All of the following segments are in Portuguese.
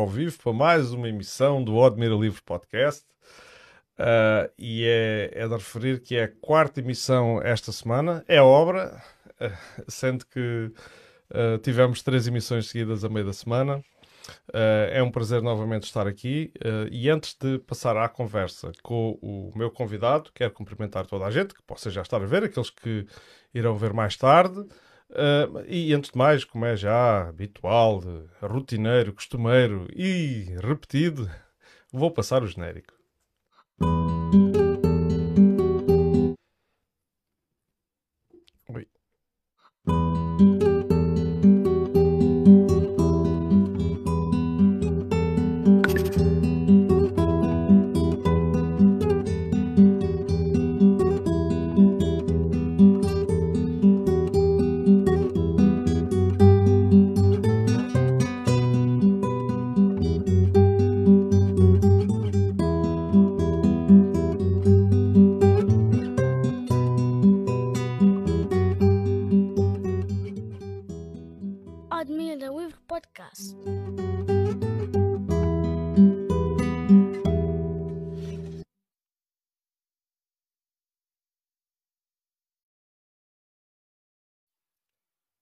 ao vivo para mais uma emissão do Odmira Livre Podcast. Uh, e é, é de referir que é a quarta emissão esta semana. É obra, uh, sendo que uh, tivemos três emissões seguidas a meio da semana. é um prazer novamente estar aqui. e antes de passar à conversa com o meu convidado, quero cumprimentar toda a gente que possa já estar a ver, aqueles que irão ver mais tarde. Uh, e antes de mais, como é já habitual, rotineiro, costumeiro e repetido, vou passar o genérico.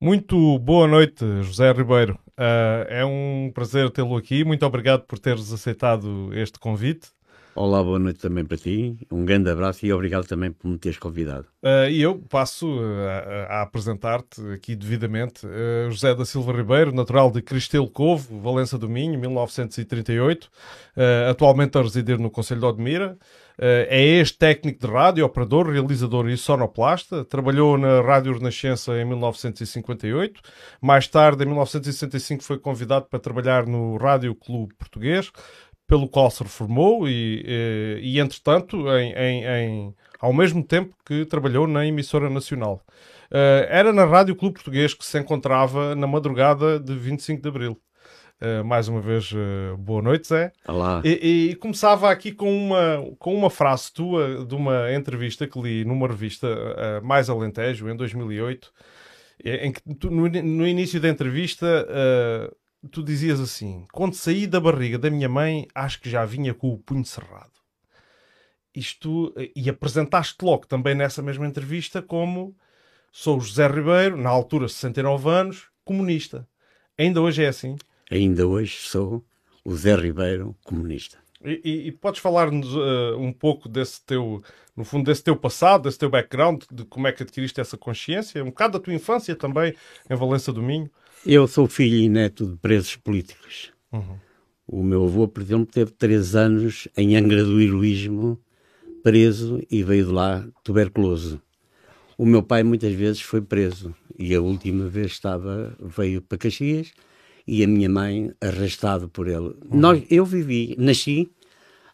Muito boa noite, José Ribeiro. Uh, é um prazer tê-lo aqui. Muito obrigado por teres aceitado este convite. Olá, boa noite também para ti. Um grande abraço e obrigado também por me teres convidado. Uh, e eu passo a, a apresentar-te aqui devidamente. Uh, José da Silva Ribeiro, natural de Cristelo Covo, Valença do Minho, 1938. atualmente a residir no Conselho de Odmira. Uh, é ex-técnico de rádio, operador, realizador e sonoplasta. Trabalhou na Rádio Renascença em 1958. Mais tarde, em 1965, foi convidado para trabalhar no Rádio Clube Português, pelo qual se reformou e, e, e entretanto, em, em, em, ao mesmo tempo que trabalhou na emissora nacional. Uh, era na Rádio Clube Português que se encontrava na madrugada de 25 de Abril. Uh, mais uma vez, uh, boa noite, Zé. Olá. E, e, começava aqui com uma, com uma frase tua de uma entrevista que li numa revista Mais Alentejo, em 2008, em que tu, no, no, início da entrevista tu dizias assim: Quando saí da barriga da minha mãe, acho que já vinha com o punho cerrado. Isto, e apresentaste logo também nessa mesma entrevista como sou José Ribeiro, na altura 69 anos, comunista. Ainda hoje é assim? ainda hoje sou o Zé Ribeiro comunista. E, e, e podes falar-nos uh, um pouco desse teu, no fundo, desse teu passado, desse teu background, de como é que adquiriste essa consciência, um bocado da tua infância também em Valença do Minho? Eu sou filho e neto de presos políticos. Uhum. O meu avô, por exemplo, teve três anos em Angra do Heroísmo, preso e veio de lá tuberculoso. O meu pai muitas vezes foi preso e a última vez estava veio para Caxias e a minha mãe arrastado por ele. Uhum. Nós, eu vivi, nasci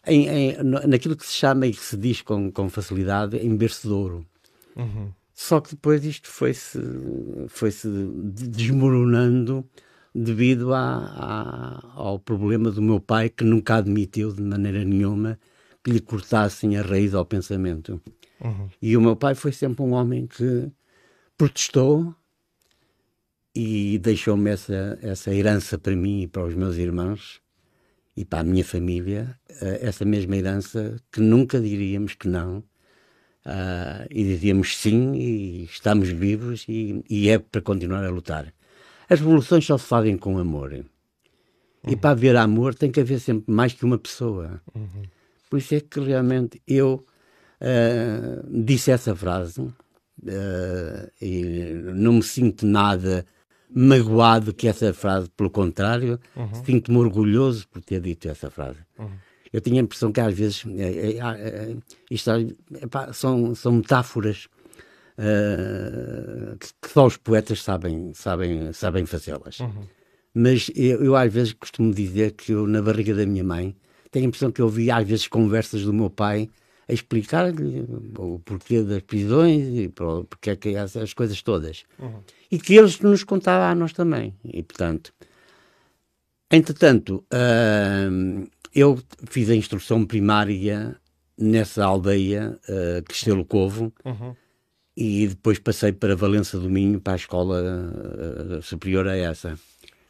em, em, naquilo que se chama e que se diz com, com facilidade em berço de ouro. Uhum. Só que depois isto foi-se foi -se desmoronando devido a, ao problema do meu pai que nunca admitiu de maneira nenhuma que lhe cortassem a raiz ao pensamento. Uhum. E o meu pai foi sempre um homem que protestou, e deixou-me essa, essa herança para mim e para os meus irmãos e para a minha família, uh, essa mesma herança que nunca diríamos que não, uh, e diríamos sim, e estamos vivos, e, e, é para continuar a lutar. As revoluções só se fazem com amor. Uhum. E para haver amor tem que haver sempre mais que uma pessoa. Uhum. Por isso é que realmente eu uh, disse essa frase e não me sinto nada magoado que essa frase, pelo contrário, uhum. sinto-me orgulhoso por ter dito essa frase. Uhum. Eu tinha a impressão que às vezes é, é, é, isto, epá, são, são metáforas uh, que, que, só os poetas sabem, sabem, sabem fazê-las. Uhum. Mas eu, eu, às vezes costumo dizer que eu, na barriga da minha mãe, tenho a impressão que eu ouvi às vezes conversas do meu pai a explicar-lhe o porquê das prisões e porque é que essas coisas todas. Uhum. E que eles nos contavam a nós também. E, portanto, entretanto, uh, eu fiz a instrução primária nessa aldeia, uh, Cristelo Covo, uhum. e depois passei para Valença do Minho, para a escola uh, superior a essa.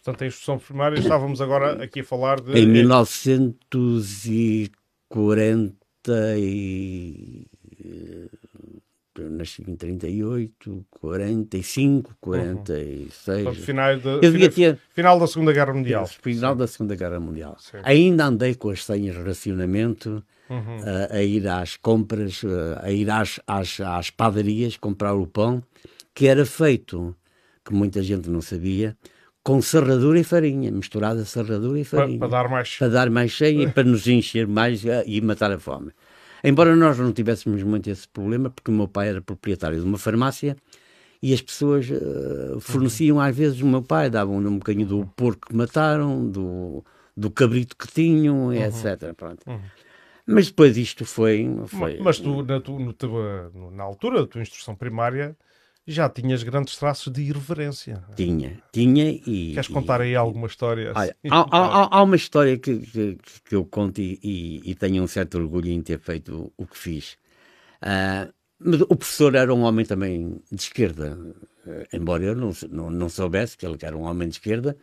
Portanto, a instrução primária, estávamos agora aqui a falar de. Em 1940 e. Eu nasci em 38, 45, 46. Uhum. Final, de, eu devia ter, final da Segunda Guerra Mundial. Final Sim. da Segunda Guerra Mundial. Sim. Ainda andei com as senhas de racionamento uhum. a, a, ir às compras, a ir às, às, às padarias comprar o pão, que era feito, que muita gente não sabia, com serradura e farinha, misturada serradura e farinha. Para, para dar mais... Para dar mais cheio e para nos encher mais eh, e matar a fome. Embora nós não tivéssemos muito esse problema, porque o meu pai era proprietário de uma farmácia e as pessoas uh, forneciam às vezes o meu pai, davam um bocadinho do porco que mataram, do, do cabrito que tinham, uhum. etc. Pronto. Uhum. Mas depois isto foi. foi... Mas tu, na, tu, no, na altura da tua instrução primária, já tinhas grandes traços de irreverência. Tinha, tinha e. Queres contar aí alguma história? Olha, assim? há, há, há, uma história que, que, que eu conto e, e, e, tenho um certo orgulho em ter feito o, o que fiz. Uh, mas o professor era um homem também de esquerda, uh, embora eu não, não, não, soubesse que ele era um homem de esquerda,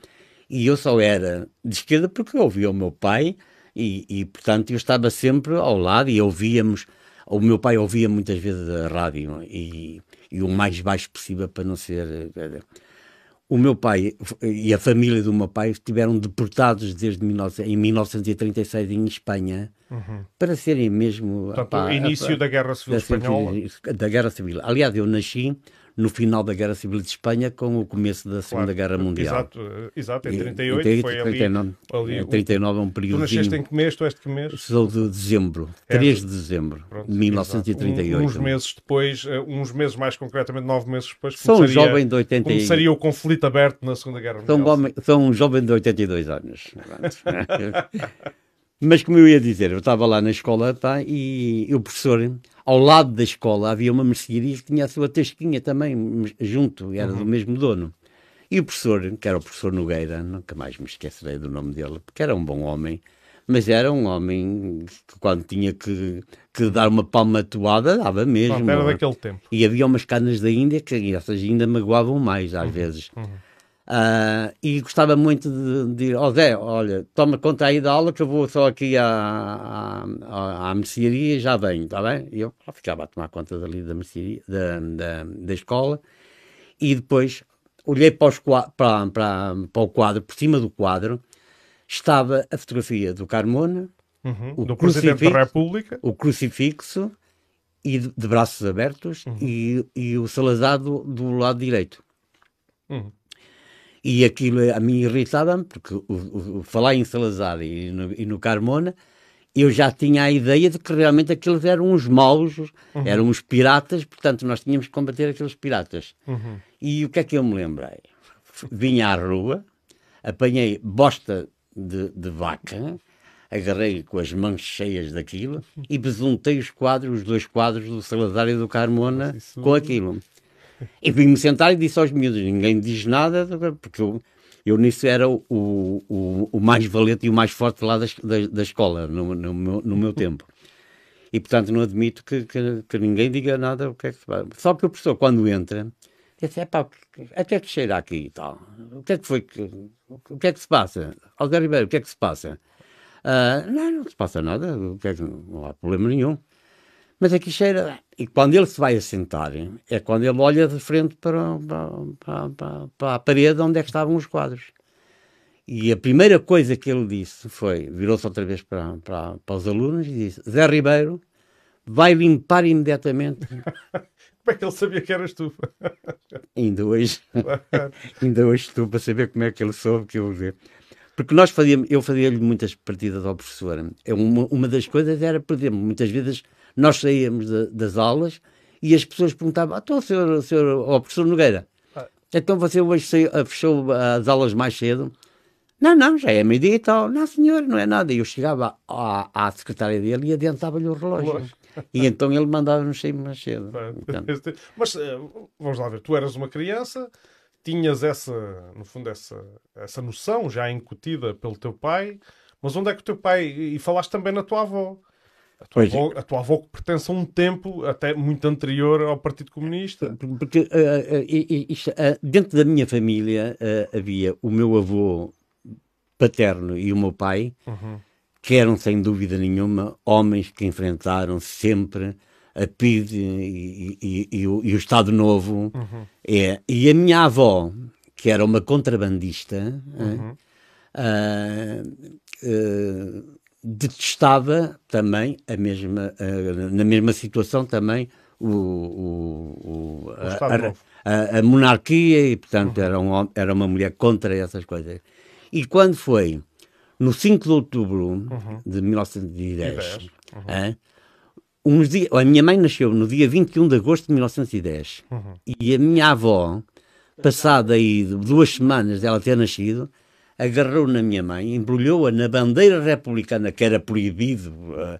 e eu só era de esquerda porque eu ouvia o meu pai e, e portanto, eu estava sempre ao lado e ouvíamos. O meu pai ouvia muitas vezes a rádio e e o mais baixo possível para não ser. Eh, o meu pai e a família do meu pai estiveram deportados desde 19, em 1936 em Espanha uhum. para serem mesmo. Portanto, o início da Guerra Civil Espanhola. Da Guerra Civil. Aliás, eu nasci no final da Guerra Civil de Espanha com o começo da Segunda claro, Guerra Mundial. Exato, exato em 38 e, foi 39, ali, ali 39 é um período. Tu nasceste em que mês? Tu és de que mês? Sou de dezembro, é, 3 de dezembro Pronto, de 1938. Um, uns meses depois, eh, uns meses mais concretamente, nove meses depois, sou um jovem de 80... começaria o conflito aberto na Segunda Guerra Mundial. Sou um, sou um jovem de 82 anos. Mas como eu ia dizer, eu estava lá na escola pá, e o professor, ao lado da escola, havia uma mercearia que tinha a sua tasquinha também junto, era uhum. do mesmo dono. E o professor, que era o professor Nogueira, nunca mais me esquecerei do nome dele, porque era um bom homem, mas era um homem que quando tinha que, que dar uma palmatoada, dava mesmo. Não, era daquele tempo. E havia umas canas da Índia que essas ainda magoavam mais às uhum. vezes. Uhum. Uh, e gostava muito de, de oh Zé, olha, toma conta aí da aula que eu vou só aqui à, à, à mercearia e já venho, está bem? E eu ficava a tomar conta dali da mercearia, da, da, da escola, e depois olhei para, os, para, para, para o quadro, por cima do quadro, estava a fotografia do Carmona, uhum, o do Presidente da República, o crucifixo, e de, de braços abertos, uhum. e, e o Salazar do, do lado direito. Uhum. E aquilo a mim irritava-me, porque o, o, falar em Salazar e no, e no, Carmona, eu já tinha a ideia de que realmente aqueles eram uns maus, uhum. eram uns piratas, portanto nós tínhamos que combater aqueles piratas. Uhum. E o que é que eu me lembrei? Vinha à rua, apanhei bosta de, de vaca, agarrei com as mãos cheias daquilo e besuntei os quadros, os dois quadros do Salazar e do Carmona Isso... com aquilo. E vim-me sentar e disse aos miúdos: ninguém diz nada, porque eu, eu nisso era o, o, o mais valente e o mais forte lá da, da, da escola, no, no, meu, no meu tempo. E portanto não admito que, que, que, ninguém diga nada o que é que se faz. Só que o professor, quando entra, disse: é pá, até que cheira aqui e tal. O que é que foi? Que, o que é que se passa? Alder Ribeiro, o que é que se passa? Uh, não, não se passa nada, é não há problema nenhum. Mas aqui cheira. E quando ele se vai assentar, é quando ele olha de frente para, para, para, para a parede onde é que estavam os quadros. E a primeira coisa que ele disse foi: virou-se outra vez para, para, para os alunos e disse: Zé Ribeiro vai limpar imediatamente. como é que ele sabia que eras tu? ainda hoje, ainda hoje estou para saber como é que ele soube que eu vi. Porque nós fazíamos, eu fazia-lhe muitas partidas ao professor. É uma, uma das coisas era, por exemplo, muitas vezes nós saíamos de, das aulas e as pessoas perguntavam: ah, então, senhor, senhor, oh, professor Nogueira, ah. então você hoje saiu, ah, fechou as aulas mais cedo? Não, não, já é meio-dia e tal. Não, senhor, não é nada. E eu chegava à, à secretária dele e adiantava-lhe o relógio. E então ele mandava-nos sair mais cedo. Mas eh, vamos lá ver, tu eras uma criança, tinhas essa, no fundo, essa, essa noção já incutida pelo teu pai, mas onde é que o teu pai, e falaste também na tua avó, A tua, avó, a tua avó pertence a um tempo até muito anterior ao Partido Comunista. Porque uh, uh, isto, uh, dentro da minha família havia o meu avô paterno e o meu pai, uhum. que eram sem dúvida nenhuma homens que enfrentaram sempre a PID e, e, e, o, e o, Estado Novo. Uhum. É, e a minha avó, que era uma contrabandista, uhum. Detestava também a mesma, na mesma situação também o, o, o a, a, a, monarquia e portanto uhum. era, um, era uma mulher contra essas coisas. E quando foi no 5 de outubro uhum. de 1910, uhum. é, uns dias, a minha mãe nasceu no dia 21 de agosto de 1910 uhum. e a minha avó, passada aí duas semanas dela ter nascido, agarrou na minha mãe, embrulhou-a na bandeira republicana, que era proibido uh,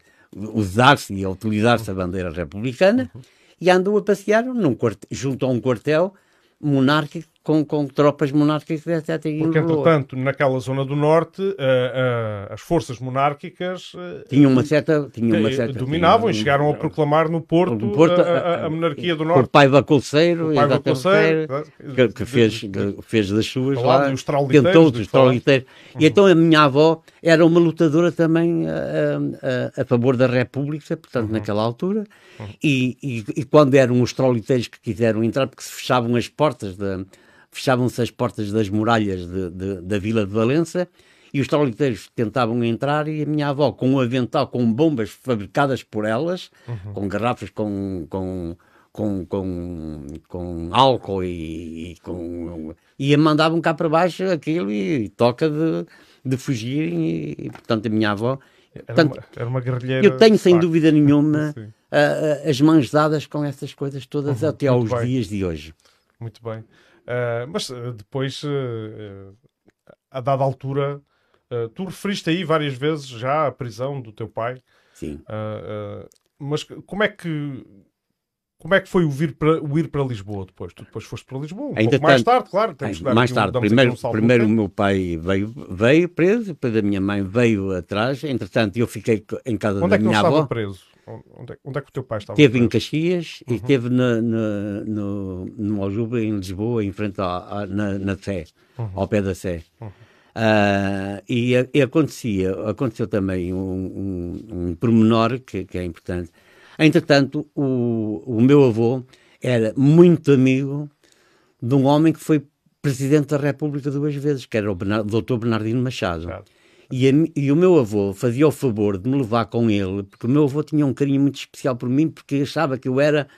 usar-se e utilizar-se a bandeira republicana, uhum. e andou a passear num junto a um quartel monárquico com, com tropas monárquicas, etc. Porque, entretanto, naquela zona do norte, uh, uh, as forças monárquicas uh, tinham uma certa, tinham uma certa dominavam tinham, e chegaram a proclamar no Porto, no Porto a, a, monarquia do norte. O pai Bacolceiro, que, que, fez, que fez das suas lá, os tentou os trauliteiros. E então a minha avó era uma lutadora também a, a, a favor da República, portanto, uhum. naquela altura, uhum. e, e, e, quando eram os trauliteiros que quiseram entrar, porque se fechavam as portas da fechavam-se as portas das muralhas de, de, da vila de Valença e os trauliteiros tentavam entrar e a minha avó, com um avental, com bombas fabricadas por elas, uhum. com garrafas com, com, com, com, com álcool e, e com... E mandavam cá para baixo aquilo e toca de, de fugir e, e, portanto, a minha avó... Era, portanto, uma, era uma guerrilheira. Eu tenho, sem dúvida nenhuma, a, a, as mãos dadas com essas coisas todas uhum, até aos bem. dias de hoje. Muito bem. Uh, mas uh, depois, uh, a dada altura, tu referiste aí várias vezes já a prisão do teu pai. Sim. mas como é que como é que foi o, vir para, o ir para Lisboa depois? Tu depois foste para Lisboa, um Ainda pouco mais tarde, claro. Temos mais tarde. Um, primeiro, um primeiro o meu pai veio, veio preso, depois a minha mãe veio atrás. Entretanto, eu fiquei em casa Onde da minha avó. Onde é que ele estava preso? Onde é, onde é, que o teu pai estava? Teve em Caxias uhum. e teve na, na, no, no Aljuba, em Lisboa, em frente à, à na, na Sé, uhum. ao pé da Sé. Uhum. Uh, e, e, acontecia, aconteceu também um, um, um pormenor que, que, é importante. Entretanto, o, o meu avô era muito amigo de um homem que foi presidente da República duas vezes, que era o Bernard, Dr. Bernardino Machado. Claro. E, a, e, o meu avô fazia o favor de me levar com ele, porque o meu avô tinha um carinho muito especial por mim, porque achava que eu era,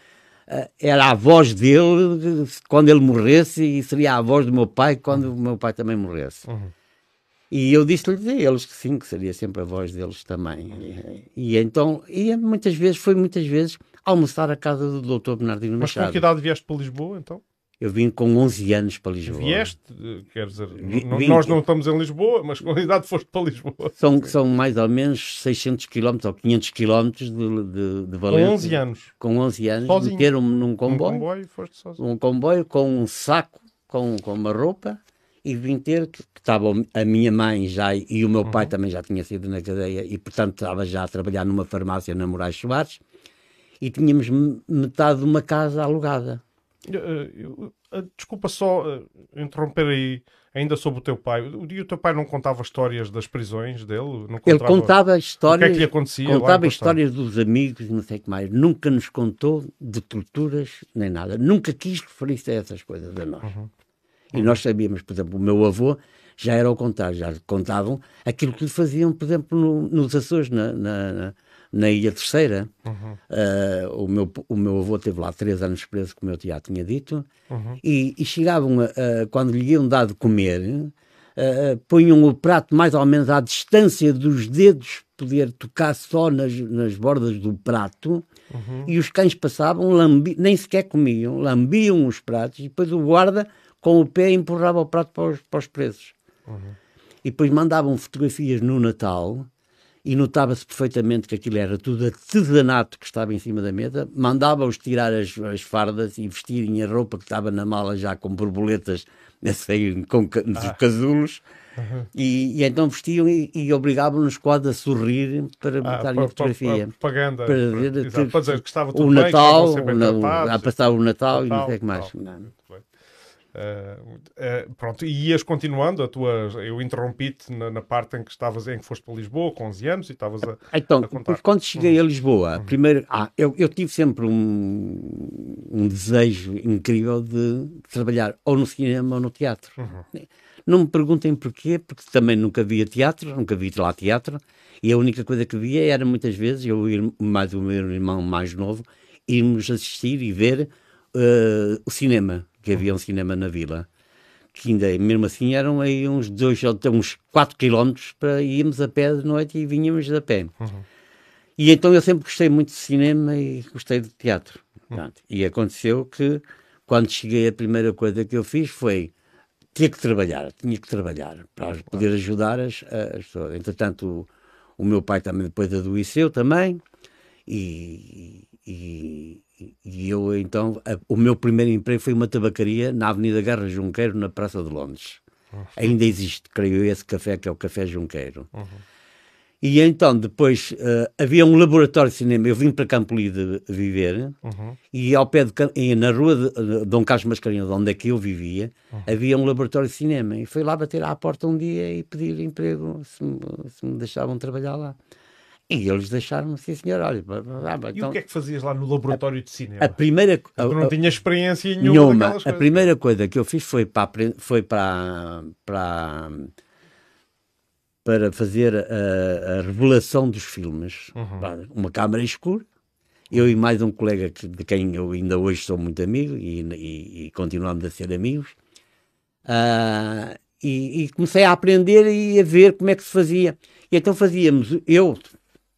uh, era a voz dele quando ele morresse e seria a voz do meu pai quando uhum. o meu pai também morresse. Uhum. E eu disse-lhes a eles que sim, que seria sempre a voz deles também. E, e então, e muitas vezes, foi muitas vezes almoçar à casa do Dr. Bernardino Machado. Mas com que idade vieste para Lisboa, então? Eu vim com 11 anos para Lisboa. Vieste? Quer dizer, vim, nós não estamos em Lisboa, mas com a idade foste para Lisboa. São, são mais ou menos 600 km ou 500 km de, de, de Valência. Com 11 anos? Com 11 anos. Sozinho? Meteram num comboio. Um comboio foste sozinho. Um comboio com um saco, com, com uma roupa e vim ter que, que estava a minha mãe já e o meu pai uhum. também já tinha sido na cadeia e portanto estava já a trabalhar numa farmácia na Moraes Soares e tínhamos metade de uma casa alugada. Eu, eu, desculpa só interromper aí, ainda sobre o teu pai. O, o teu pai não contava histórias das prisões dele? Não contava... Ele contava histórias. O que é que lhe acontecia? Contava histórias dos amigos, não sei o que mais. Nunca nos contou de torturas nem nada. Nunca quis referir-se a essas coisas a nós. Uhum. E uhum. nós sabíamos, por exemplo, o meu avô já era ao contrário, já contavam aquilo que lhe faziam, por exemplo, no, nos Açores, na, na na Ilha Terceira. Uhum. Uh, o, meu, o meu avô teve lá três anos preso, como eu já tinha dito, uhum. e, e, chegavam, a, a, quando lhe iam dar de comer, uh, punham o prato mais ou menos à distância dos dedos, poder tocar só nas, nas bordas do prato, uhum. e os cães passavam, lambi, nem sequer comiam, lambiam os pratos, e depois o guarda, com o pé, empurrava o prato para os, para os presos. Uhum. E depois mandavam fotografias no Natal e notava-se perfeitamente que aquilo era tudo artesanato que estava em cima da mesa, mandava-os tirar as, as, fardas e vestirem a roupa que estava na mala já com borboletas assim, com ah. casulos, Uhum. E, e, então vestiam e, e obrigavam-nos quase a sorrir para ah, botar a fotografia. Para, propaganda. Para, para, para, para dizer que estava tudo o bem, Natal, o, a passar o Natal, Natal e não sei o que mais. Não. Uh, uh, pronto, e ias continuando a tua. Eu interrompi-te na, na, parte em que estavas em que foste para Lisboa com 11 anos e estavas a. Então, a quando cheguei a Lisboa, uhum. primeiro. Ah, eu, eu tive sempre um, um desejo incrível de trabalhar ou no cinema ou no teatro. Uhum. Não me perguntem porquê, porque também nunca via teatro, nunca vi lá teatro, e a única coisa que via era muitas vezes, eu e mais o meu irmão mais novo, irmos assistir e ver uh, o cinema que havia um cinema na vila, que ainda, mesmo assim, eram aí uns dois, uns 4 quilómetros para irmos a pé de noite e vinhamos a pé. Uhum. E então eu sempre gostei muito de cinema e gostei de teatro. Uhum. E aconteceu que, quando cheguei, a primeira coisa que eu fiz foi ter que trabalhar, tinha que trabalhar para poder ajudar as, as pessoas. Entretanto, o, o meu pai também depois adoeceu também, e, e eu então, a, o meu primeiro emprego foi uma tabacaria na Avenida Guerra Junqueiro, na Praça de Londres. Uhum. Ainda existe, creio eu, esse café que é o Café Junqueiro. Uhum. E então, depois, uh, havia um laboratório de cinema. Eu vim para Campo Lido viver, uhum. e ao pé de, na rua de Dom Carlos Mascarenhas, onde é que eu vivia, uhum. havia um laboratório de cinema. E fui lá bater à porta um dia e pedir emprego, se me, se me deixavam trabalhar lá. E eles deixaram-me, sim senhor, olha. Ah, então, e o que é que fazias lá no laboratório a, de cinema? A primeira... A, não tinha experiência nenhuma, nenhuma A primeira coisa que eu fiz foi para, foi para, para, para fazer a, a revelação dos filmes. Uhum. Uma câmara escura. Eu e mais um colega que, de quem eu ainda hoje sou muito amigo e, e, e continuamos a ser amigos. Uh, e, e comecei a aprender e a ver como é que se fazia. E então fazíamos, eu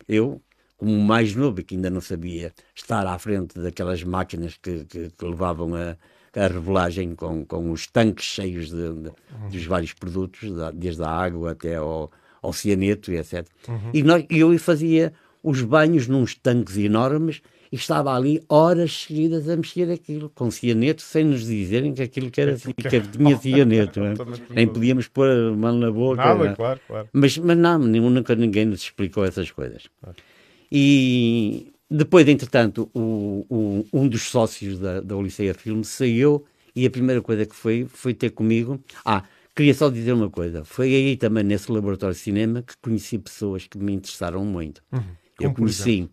eu, como mais novo, que ainda não sabia estar à frente daquelas máquinas que, que, que levavam a, a revelagem com, com os tanques cheios de, de, dos vários produtos, desde a água até ao, ao cianeto e etc. Uhum. E nós, eu fazia os banhos nos tanques enormes e estava ali horas seguidas a mexer aquilo, com cianeto, sem nos dizerem que aquilo que, era, que tinha cianeto. é? Nem podíamos pôr a mão na boca. Nada, é? claro, claro. Mas, mas não, nunca ninguém nos explicou essas coisas. E depois, entretanto, o, o, um dos sócios da, da Oliceia Filme saiu e a primeira coisa que foi, foi ter comigo. Ah, queria só dizer uma coisa. Foi aí também, nesse laboratório de cinema, que conheci pessoas que me interessaram muito. Uhum. Eu conheci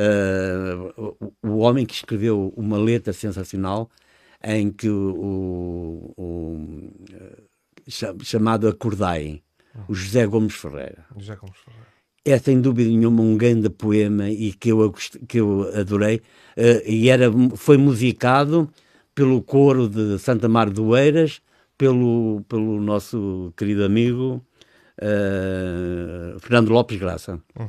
uh, o, o, homem que escreveu uma letra sensacional em que o, o chamado Acordai, o José Gomes Ferreira. José Gomes Ferreira. É sem dúvida nenhuma um grande poema e que eu, que eu adorei. Uh, e era, foi musicado pelo coro de Santa Mar do Eiras, pelo, pelo nosso querido amigo uh, Fernando Lopes Graça. Hum.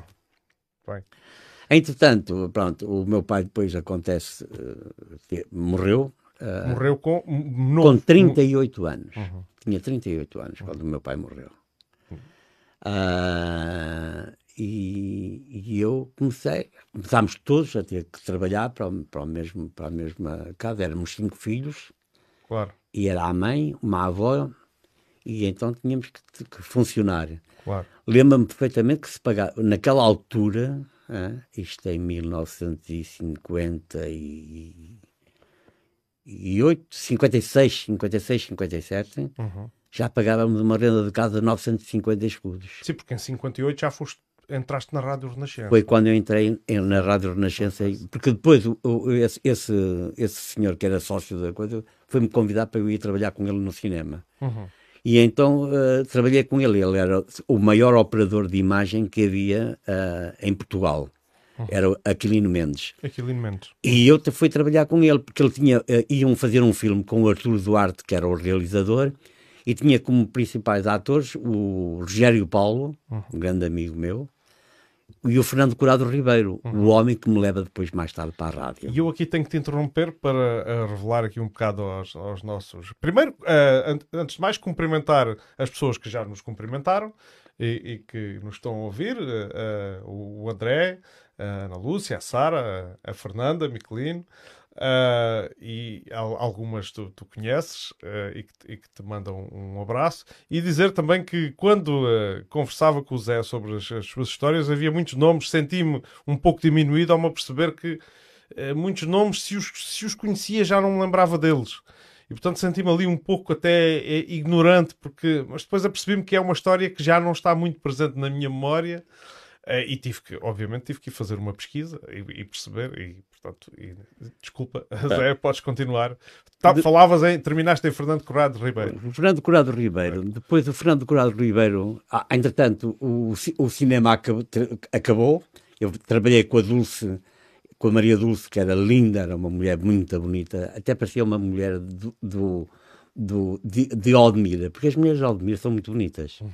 Entretanto, pronto, o meu pai depois acontece, uh, morreu. Uh, morreu com, no, com 38 no... anos. Uhum. Tinha 38 anos uhum. quando o meu pai morreu. Uh, e, e, eu comecei, começámos todos a ter que trabalhar para, o, para, o mesmo, para a mesma casa. Éramos cinco filhos. Claro. E era a mãe, uma avó, e então tínhamos que, que funcionar. Claro. Lembro-me perfeitamente que se pagava, naquela altura, ah, isto é em 1958, 56, 56, 57, uhum. já pagávamos uma renda de casa de 950 escudos. Sim, porque em 58 já foste, entraste na Rádio Renascença. Foi quando eu entrei na Rádio Renascença, porque depois o, o, esse, esse, esse senhor que era sócio da coisa foi-me convidar para eu ir trabalhar com ele no cinema. Uhum. E então uh, trabalhei com ele. Ele era o maior operador de imagem que havia uh, em Portugal. Uhum. Era Aquilino Mendes. Aquilino Mendes. E eu fui trabalhar com ele, porque ele tinha, uh, iam fazer um filme com o Arturo Duarte, que era o realizador, e tinha como principais atores o Rogério Paulo, uhum. um grande amigo meu, e o Fernando Curado Ribeiro, uhum. o homem que me leva depois mais tarde para a rádio. E eu aqui tenho que te interromper para uh, revelar aqui um bocado aos, aos nossos. Primeiro, uh, antes de mais, cumprimentar as pessoas que já nos cumprimentaram e, e que nos estão a ouvir: uh, o André, a Ana Lúcia, a Sara, a Fernanda, a Miquelino. Uh, e algumas tu, tu conheces uh, e, que, e, que, te mandam um abraço. E dizer também que quando uh, conversava com o Zé sobre as, as suas histórias, havia muitos nomes, senti-me um pouco diminuído ao me perceber que muitos nomes, se os, se os conhecia, já não me lembrava deles. E portanto senti-me ali um pouco até ignorante, porque, mas depois apercebi-me que é uma história que já não está muito presente na minha memória. Uh, e tive que, obviamente, tive que fazer uma pesquisa e, e perceber, e portanto, e, desculpa, é. Zé, podes continuar. Tá, de... Falavas em, terminaste em Fernando Corrado Ribeiro. Fernando Corrado Ribeiro, é. depois do Fernando Corrado Ribeiro, ah, entretanto, o, o cinema acabou, acabou, eu trabalhei com a Dulce, com a Maria Dulce, que era linda, era uma mulher muito bonita, até parecia uma mulher do, do, do de, de Aldemira, porque as mulheres de Aldemira são muito bonitas. Uhum.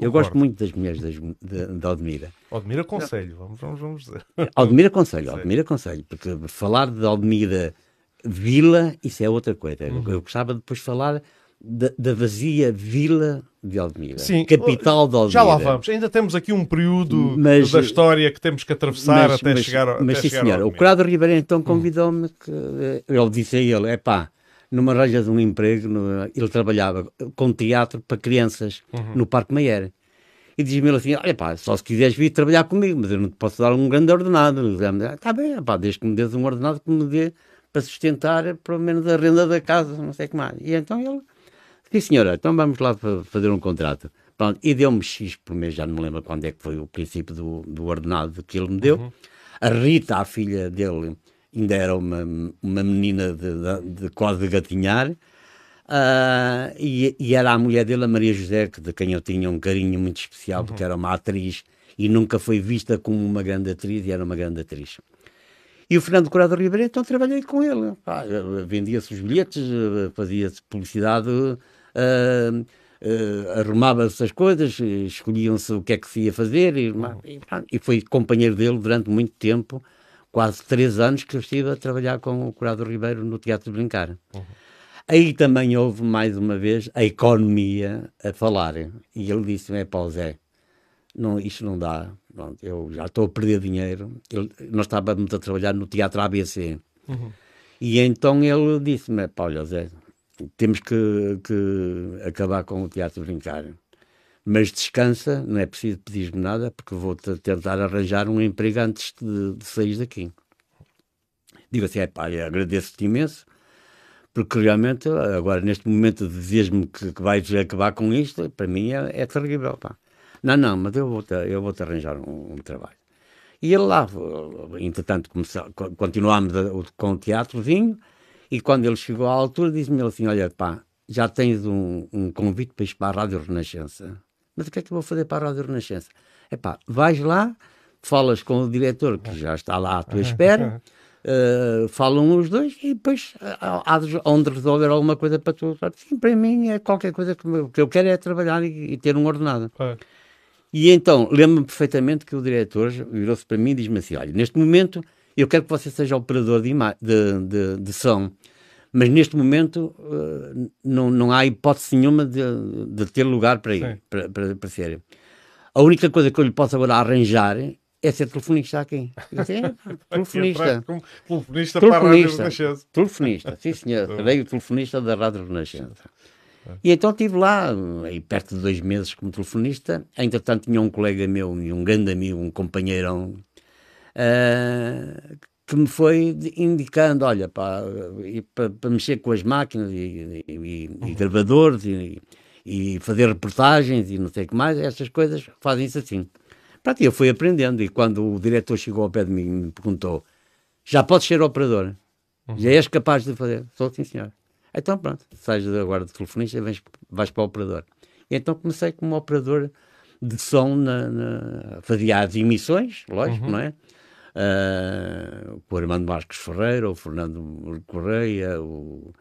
Eu gosto muito das mulheres das, de, de Aldemira. Aldemira Conselho, vamos, vamos, vamos dizer. Aldemira Conselho, Aldemira Conselho, porque falar de Aldemira Vila, isso é outra coisa. Uhum. Eu gostava de depois falar da, da, vazia Vila de Aldemira, Sim, capital de Aldemira. Já lá vamos, ainda temos aqui um período mas, da história que temos que atravessar mas, até mas, chegar ao Mas sim, senhor, o Curado Ribeiro então hum. convidou-me, que ele disse a ele, é pá, numa raja de um emprego, no, ele trabalhava com teatro para crianças uhum. no Parque Mayer. E diz-me ele assim: Olha, pá, só se quiseres vir trabalhar comigo, mas eu não te posso dar um grande ordenado. Está bem, pá, desde que me dês um ordenado que me dê para sustentar pelo menos a renda da casa, não sei o que mais. E então ele disse: Senhora, então vamos lá fazer um contrato. Pronto, e deu-me X por mês, já não me lembro quando é que foi o princípio do, do ordenado que ele me deu. Uhum. A Rita, a filha dele, ainda era uma, uma menina de, de, de quase gatinhar. Uh, e, e, era a mulher dele, a Maria José, que, de quem eu tinha um carinho muito especial, uhum. porque era uma atriz e nunca foi vista como uma grande atriz, e era uma grande atriz. E o Fernando Corado Ribeiro, então trabalhei com ele. Vendia-se os bilhetes, fazia-se publicidade, uh, uh, arrumava-se as coisas, escolhiam-se o que é que se ia fazer, e, uhum. e, e foi companheiro dele durante muito tempo quase três anos que eu estive a trabalhar com o Curado Ribeiro no Teatro de Brincar. Uhum. Aí também houve, mais uma vez, a economia a falar. E ele disse: É pá, Zé, não, isto não dá. Pronto, eu já estou a perder dinheiro. Ele, nós estávamos a trabalhar no Teatro ABC. Uhum. E então ele disse-me: Pá, olha, Zé, temos que, que acabar com o Teatro Brincar mas descansa, não é preciso pedir-me nada, porque vou tentar arranjar um emprego antes de, de sair daqui. Digo assim, é pá, agradeço-te imenso, porque realmente, agora neste momento dizer-me que, que vais acabar com isto, para mim é, é terrível, pá. Não, não, mas eu vou-te eu vou arranjar um, um, trabalho. E ele lá, entretanto, continuámos com o teatrozinho, e quando ele chegou à altura, disse-me assim, olha, pá, já tens um, um convite para ir para a Rádio Renascença. Mas o que é que eu vou fazer para a Rádio Renascença? É pá, vais lá, falas com o diretor que já está lá à tua espera, uh, falam os dois e depois há de, onde resolver alguma coisa para tu. Sim, para mim é qualquer coisa que, que eu quero é trabalhar e, e ter um ordenado. É. E então, lembro-me perfeitamente que o diretor virou-se para mim e diz-me assim: olha, neste momento eu quero que você seja operador de, de, de, de som mas neste momento uh, não, não há hipótese nenhuma de, de ter lugar para ir, para, para, para, ser. A única coisa que eu lhe posso agora arranjar é ser telefonista aqui. Disse, é, telefonista. telefonista para a Rádio Renascença. Telefonista, sim senhor. Serei o telefonista da Rádio Renascença. E então estive lá, aí perto de dois meses como telefonista. Entretanto tinha um colega meu e um grande amigo, um companheirão, uh, que me foi indicando, olha, para, para, mexer com as máquinas e, e, e, e uhum. gravadores e, fazer reportagens e não sei o que mais, essas coisas fazem-se assim. Pronto, eu fui aprendendo e quando o diretor chegou ao pé de mim e me perguntou, já podes ser operador? Uhum. Já és capaz de fazer? Sou sim, senhor. Então pronto, sais agora de telefonista e vais, vais para o operador. E então comecei como operador de som, na, na fazia as emissões, lógico, uhum. não é? Uh, com o Armando Marques Ferreira, o Fernando Correia, o,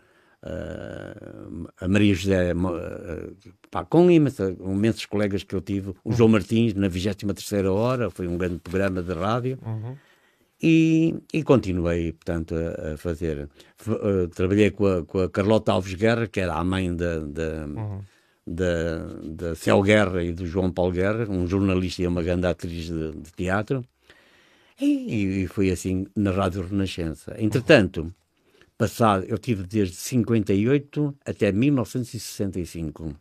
uh, a Maria José, uh, pá, com imensos, imensos colegas que eu tive, o João Martins, na 23 hora, foi um grande programa de rádio. Uhum. E, e, continuei, portanto, a, a fazer. Uh, trabalhei com a, com a, Carlota Alves Guerra, que era a mãe da, da, uhum. da, da Céu Guerra e do João Paulo Guerra, um jornalista e uma grande atriz de, de teatro. E, e foi assim na Rádio Renascença. Entretanto, passado, eu tive desde 58 até 1965.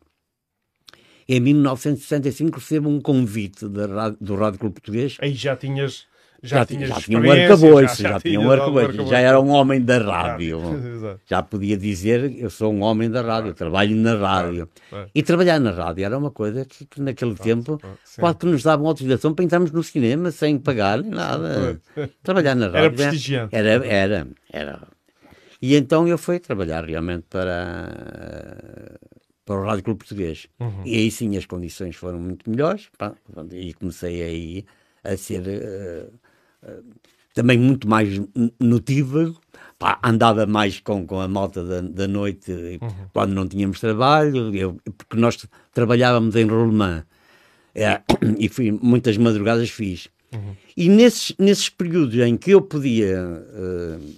Em 1965 recebo um convite da, do Rádio Clube Português. Aí já tinhas já, já, já tinha um arcabouço, já, já, tinha um arcabouço, já era um homem da rádio. já podia dizer, eu sou um homem da rádio, trabalho na rádio. E trabalhar na rádio era uma coisa que, que naquele tempo quase que nos davam autorização para entrarmos no cinema sem pagar nada. Trabalhar na rádio era prestigiante. Era, era, era. E então eu fui trabalhar realmente para para o Rádio Clube Português. Uhum. E aí sim as condições foram muito melhores, pá, e comecei aí a ser uh, também muito mais notívago. Pá, andava mais com, com a malta da, da noite uhum. quando não tínhamos trabalho, eu, porque nós trabalhávamos em Rolemã é, e fui, muitas madrugadas fiz. Uhum. E nesses, nesses períodos em que eu podia uh,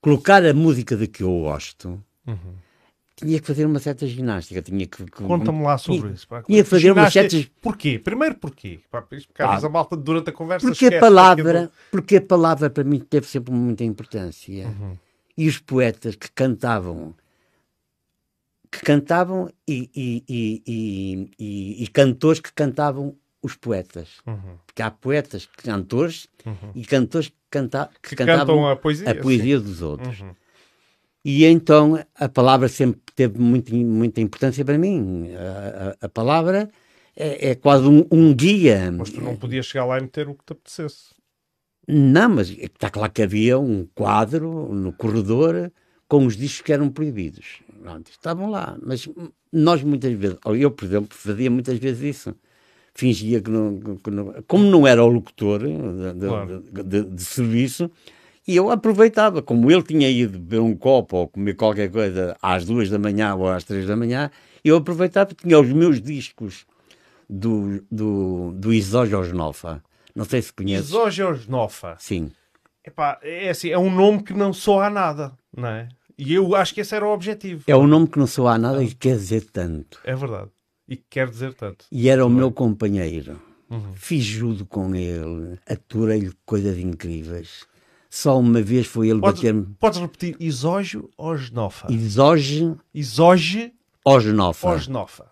colocar a música de que eu gosto, uhum tinha que fazer uma certa ginástica. Tinha que, que Conta-me lá sobre tinha, isso. Pá. Tinha que fazer ginástica... uma certa. Porquê? Primeiro porquê? Pá, porque a malta durante a conversa. Porque a palavra, porque a palavra para mim teve sempre muita importância. Uhum. E os poetas que cantavam, que cantavam e, e, e, e, e cantores que cantavam os poetas. Uhum. Porque há poetas, cantores uhum. e cantores que, canta, que, que cantavam a poesia, a poesia dos outros. Uhum. E então a palavra sempre teve muito, muita importância para mim. A, a, a palavra é, é, quase um, um, guia. Mas tu não podias chegar lá e meter o que te apetecesse. Não, mas está claro que havia um quadro no corredor com os discos que eram proibidos. Estavam lá. Mas nós muitas vezes, ou eu, por exemplo, fazia muitas vezes isso. Fingia que não. Que não como não era o locutor de, claro. de, de, de serviço, e eu aproveitava, como ele tinha ido beber um copo ou comer qualquer coisa às duas da manhã ou às três da manhã, eu aproveitava, tinha os meus discos do, do, do Isógeosnofa. Não sei se conhece. Isógeosnofa? Sim. Epá, é assim, é um nome que não soa a nada, não é? E eu acho que esse era o objetivo. É um nome que não soa a nada e quer dizer tanto. É verdade. E quer dizer tanto. E era o meu companheiro. Uhum. Fiz judo com ele, aturei-lhe coisas incríveis. Só uma vez foi ele bater-me. Podes repetir isógio ou genofa? Isógio. Isógio. Osnofa. Osnofa.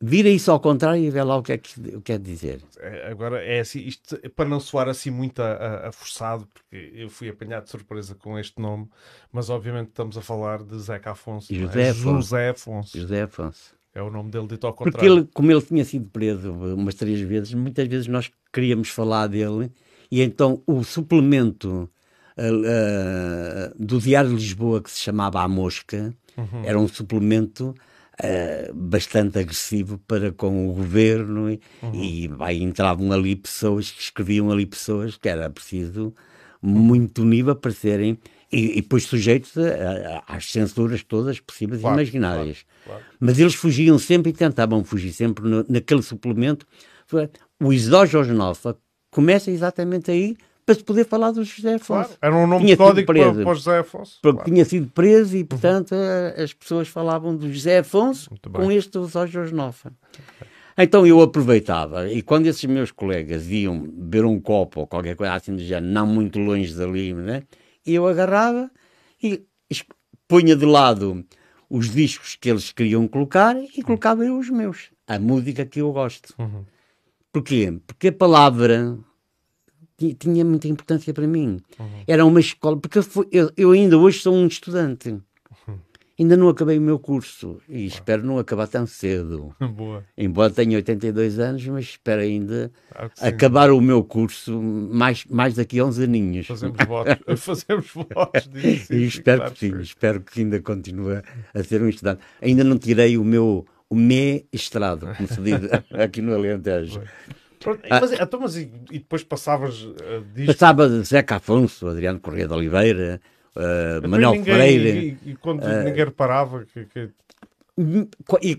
Vira isso ao contrário e vê lá o que é que quer dizer. É, agora é assim, isto para não soar assim muito a, a, a, forçado, porque eu fui apanhado de surpresa com este nome, mas obviamente estamos a falar de Zeca Afonso. É? José, é? Afonso. José Afonso. José Afonso. É o nome dele dito ao contrário. Porque ele, como ele tinha sido preso umas três vezes, muitas vezes nós queríamos falar dele e então o suplemento uh, do Diário de Lisboa que se chamava A Mosca uhum. era um suplemento Uh, bastante agressivo para com o governo e, uhum. e vai, entravam ali pessoas que escreviam ali pessoas que era preciso muito nível para serem e, e depois sujeitos a, a, às censuras todas possíveis claro, e imaginárias. Claro, claro. Mas eles fugiam sempre e tentavam fugir sempre no, naquele suplemento. O Isógeosnofa começa exatamente aí para se poder falar do José Afonso. Claro, era um nome tinha código para, para o José Afonso. Porque claro. tinha sido preso e, portanto, uhum. as pessoas falavam do José Afonso com este do Jorge Nofa. Então eu aproveitava, e quando esses meus colegas iam beber um copo ou qualquer coisa assim do género, não muito longe dali, né? eu agarrava e punha de lado os discos que eles queriam colocar e colocava eu os meus, a música que eu gosto. Uhum. Porquê? Porque a palavra tinha muita importância para mim. Uhum. Era uma escola, porque eu, eu, ainda hoje sou um estudante. Uhum. Ainda não acabei o meu curso e espero não acabar tão cedo. Boa. Embora tenha 82 anos, mas espero ainda acabar o meu curso mais, mais daqui a uns aninhos. Fazemos votos, fazemos votos disso. e espero claro, que sim, espero que ainda continue a ser um estudante. Ainda não tirei o meu o mestrado, como se diz aqui no Alentejo. Pronto, ah, mas, então, mas e, e, depois passavas uh, disto? Passava Zeca Afonso, Adriano Correia de Oliveira, uh, Manuel ninguém, Freire. E, e quando uh, ninguém reparava que. que... E,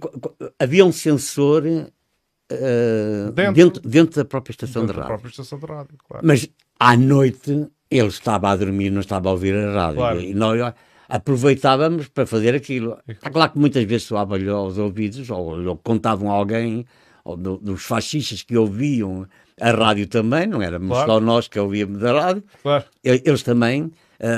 havia um sensor uh, dentro, dentro, dentro, da própria estação dentro de rádio. Da própria estação de rádio claro. Mas à noite ele estava a dormir, não estava a ouvir a rádio. Claro. E nós aproveitávamos para fazer aquilo. Está claro que muitas vezes soava-lhe aos ouvidos, ou, ou contavam a alguém ou do, dos fascistas que ouviam a rádio também, não éramos claro. só nós que ouvíamos a rádio, claro. eles também uh,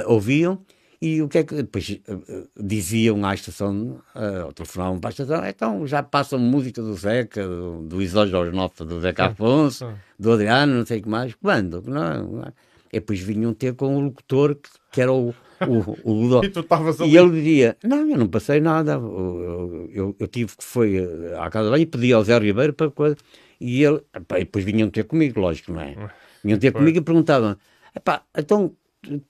ouviam, E o que é que depois uh, diziam à estação, uh, telefonavam para a estação, então já passam música do Zeca, do, do Isó Jorge Nota, do Zeca Afonso, do Adriano, não sei o que mais. Quando? Não, é? E depois vinham ter com o locutor, que, que era o, o, o e, tu ali. e ele dizia: Não, eu não passei nada. Eu, eu, eu tive que foi à casa de banho e pedi ao Zé Ribeiro para coisa. E ele, epá, e depois vinham ter comigo, lógico, não é? Vinham ter comigo e perguntavam: Epá, então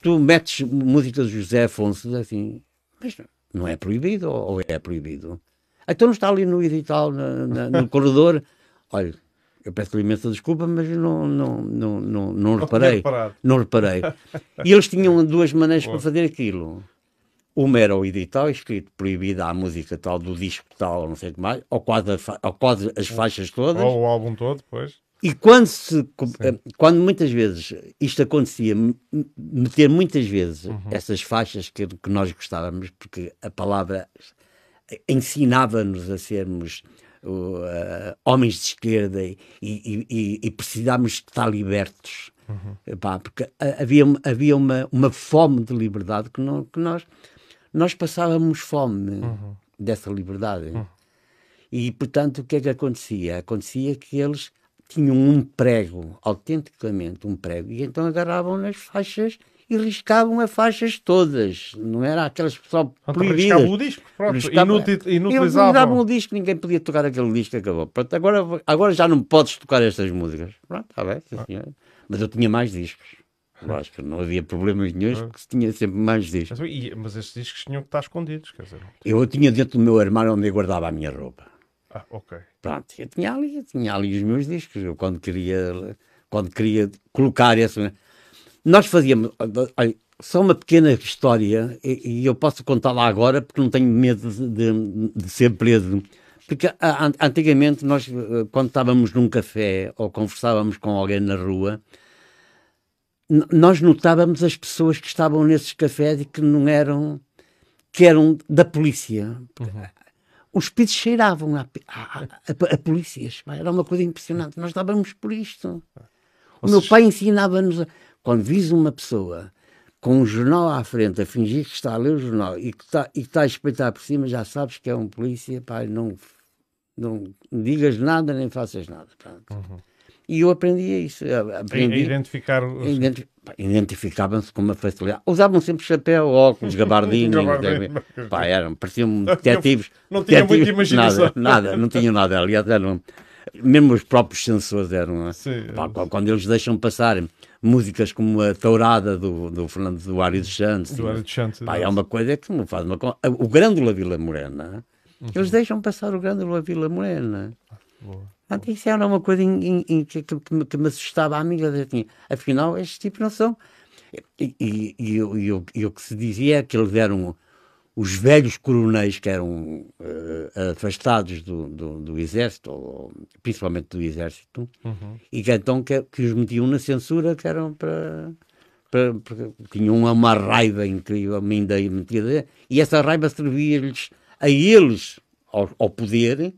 tu metes música de José Afonso, assim, mas não é proibido ou é proibido? Então não está ali no edital, na, na, no corredor. Olha, eu peço imensa desculpa, mas não, não, não, não, não reparei. Não reparei. E eles tinham duas maneiras para fazer aquilo. Uma era o edital escrito proibida a música tal, do disco tal, não sei o que mais, ou quase, ou quase as faixas todas. Ou o álbum todo, depois. E quando, se, eh, quando muitas vezes isto acontecia, meter muitas vezes uhum. essas faixas que, que nós gostávamos, porque a palavra ensinava-nos a sermos uh, homens de esquerda e, e, e, e precisávamos estar libertos. Uhum. Epá, porque havia, havia uma, uma fome de liberdade que, não, que nós, nós passávamos fome uhum. dessa liberdade. Uhum. E, portanto, o que é que acontecia? Acontecia que eles tinham um prego, autenticamente um prego, e então agarravam nas faixas e riscavam as faixas todas, não era aquelas só proibidas. Riscavam o disco, pronto, riscavam, inutilizavam. o disco, ninguém podia tocar aquele disco, acabou. Pronto, agora, agora já não podes tocar estas músicas. Pronto, está bem, ah. mas eu tinha mais discos. Lógico, não havia problemas nenhum, porque se tinha sempre mais discos. Mas, mas esses discos tinham que estar escondidos, quer dizer. Eu tinha dentro do meu armário onde eu guardava a minha roupa. Ah, ok. Pronto, eu tinha ali, eu tinha ali os meus discos, eu quando queria, quando queria colocar esse... Nós fazíamos, olha, só uma pequena história, e, e eu posso contá-la agora porque não tenho medo de, de, ser preso. Porque a, antigamente nós, eh, quando estávamos num café ou conversávamos com alguém na rua, nós notávamos as pessoas que estavam nesses cafés e que não eram que eram da polícia. Uhum os pisos cheiravam a, a, a, a polícias. Era uma coisa impressionante. Nós estávamos por isto. O meu pai ensinava-nos, quando vis uma pessoa com um jornal à frente a fingir que está a ler o jornal e que está, e que está a espreitar por cima, já sabes que é um polícia, pai, não, não digas nada nem faças nada. Uhum. E eu aprendi isso. Aprendi a identificar os... Identi identificavam-se com uma facilidade. Usavam sempre chapéu, óculos, gabardino. pá, eram, pareciam detetives. Não, não tinham muita imaginação. Nada, nada, não tinham nada. Aliás, eram, mesmo os próprios sensores eram. Sim, pá, quando eles deixam passar músicas como a Tourada do, do Fernando Duário de Santos. Duário de Santos. Pá, é uma coisa que me faz uma. O Grândola Vila Morena. Uhum. Eles deixam passar o Grândola Vila Morena. Boa. Portanto, isso era uma coisa em, em, que, que, que, me assustava a amiga. Assim, afinal, estes tipos não são. E, e, e, e, e, o que se dizia é que eles eram os velhos coronéis que eram uh, afastados do, do, do, exército, ou, principalmente do exército, uhum. e que então que, que, os metiam na censura, que eram para. para, para tinham uma raiva incrível, ainda metida, e essa raiva servia-lhes a eles, ao, ao poder,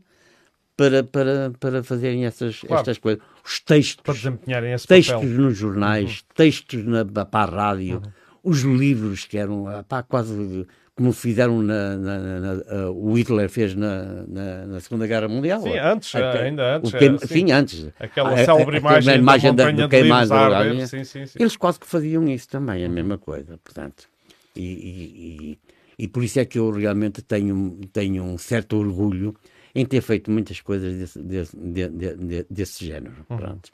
para, para, para fazerem essas, claro. estas coisas. Os textos, para desempenharem esse textos papel. nos jornais, uhum. textos na, para a rádio, uhum. os livros que eram pá, quase como fizeram na, na, na, na, o Hitler fez na, na, Segunda Guerra Mundial. Sim, antes, ainda antes. Que, assim, sim, antes. Aquela célebre imagem, imagem da, do queimado. Sim, sim, sim. Eles quase que faziam isso também, a mesma coisa, portanto. E, e, e, e por isso é que eu realmente tenho, tenho um certo orgulho em ter feito muitas coisas desse, desse, de, de, de, desse género. Uhum. Pronto.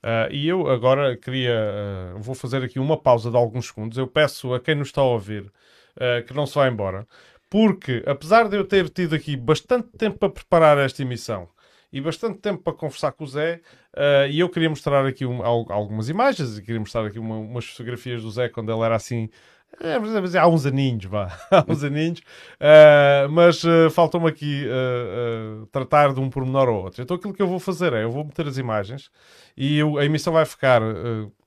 Uh, e eu agora queria, uh, vou fazer aqui uma pausa de alguns segundos. Eu peço a quem nos está a ouvir uh, que não se vá embora, porque apesar de eu ter tido aqui bastante tempo para preparar esta emissão e bastante tempo para conversar com o Zé, e eu queria mostrar aqui um, algumas imagens e queria mostrar aqui uma, umas fotografias do Zé quando ele era assim é, há uns aninhos, vá, há uns aninhos, uh, mas uh, falta-me aqui uh, tratar de um pormenor ou outro. Então aquilo que eu vou fazer é, eu vou meter as imagens e eu, a emissão vai ficar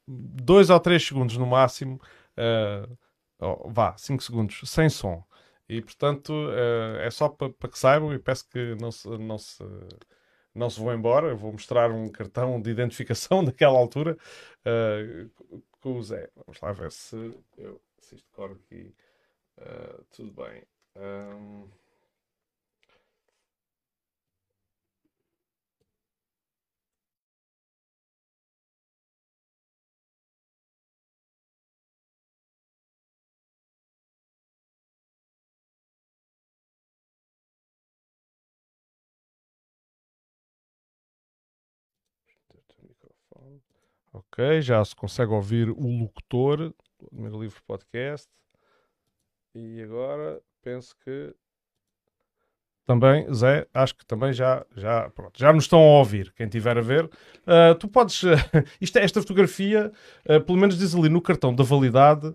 dois ou três segundos no máximo, oh, vá, cinco segundos, sem som. E portanto é só para pa que saibam e peço que não se, não se não se vão embora. Eu vou mostrar um cartão de identificação daquela altura uh, com o Zé. Vamos lá ver se eu se isto corre aqui Uh, tudo bem. Um... Ok, já se consegue ouvir o locutor do Primeiro Livro Podcast. E agora penso que também, Zé, acho que também já, já, pronto, já nos estão a ouvir, quem estiver a ver. Uh, tu podes, uh, isto, é, esta fotografia, uh, pelo menos diz ali no cartão da validade,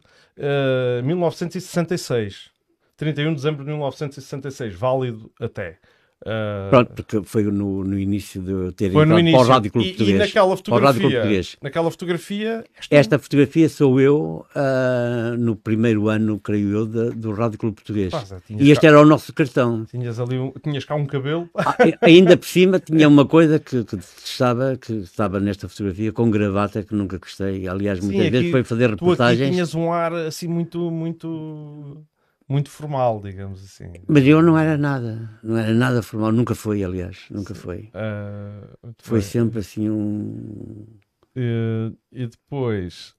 1966. 31 de dezembro de 1966, válido até. Uh, Pronto, porque foi no, no início de ter foi no início. para o Rádio Clube Português. E naquela fotografia, naquela fotografia esta... esta... fotografia sou eu uh, no primeiro ano, creio eu, de, do Rádio Clube Português. e este cá... era o nosso cartão. Tinhas, ali um, tinhas cá um cabelo. Ah, ainda por cima tinha uma coisa que, que estava, que estava nesta fotografia com gravata que nunca gostei. Aliás, muitas Sim, vezes foi fazer reportagens. Tu tinhas um ar assim muito, muito muito formal, digamos assim. Mas eu não era nada, não era nada formal, nunca foi, aliás, nunca Sim. foi. Uh, foi bem. sempre assim um. Uh, e depois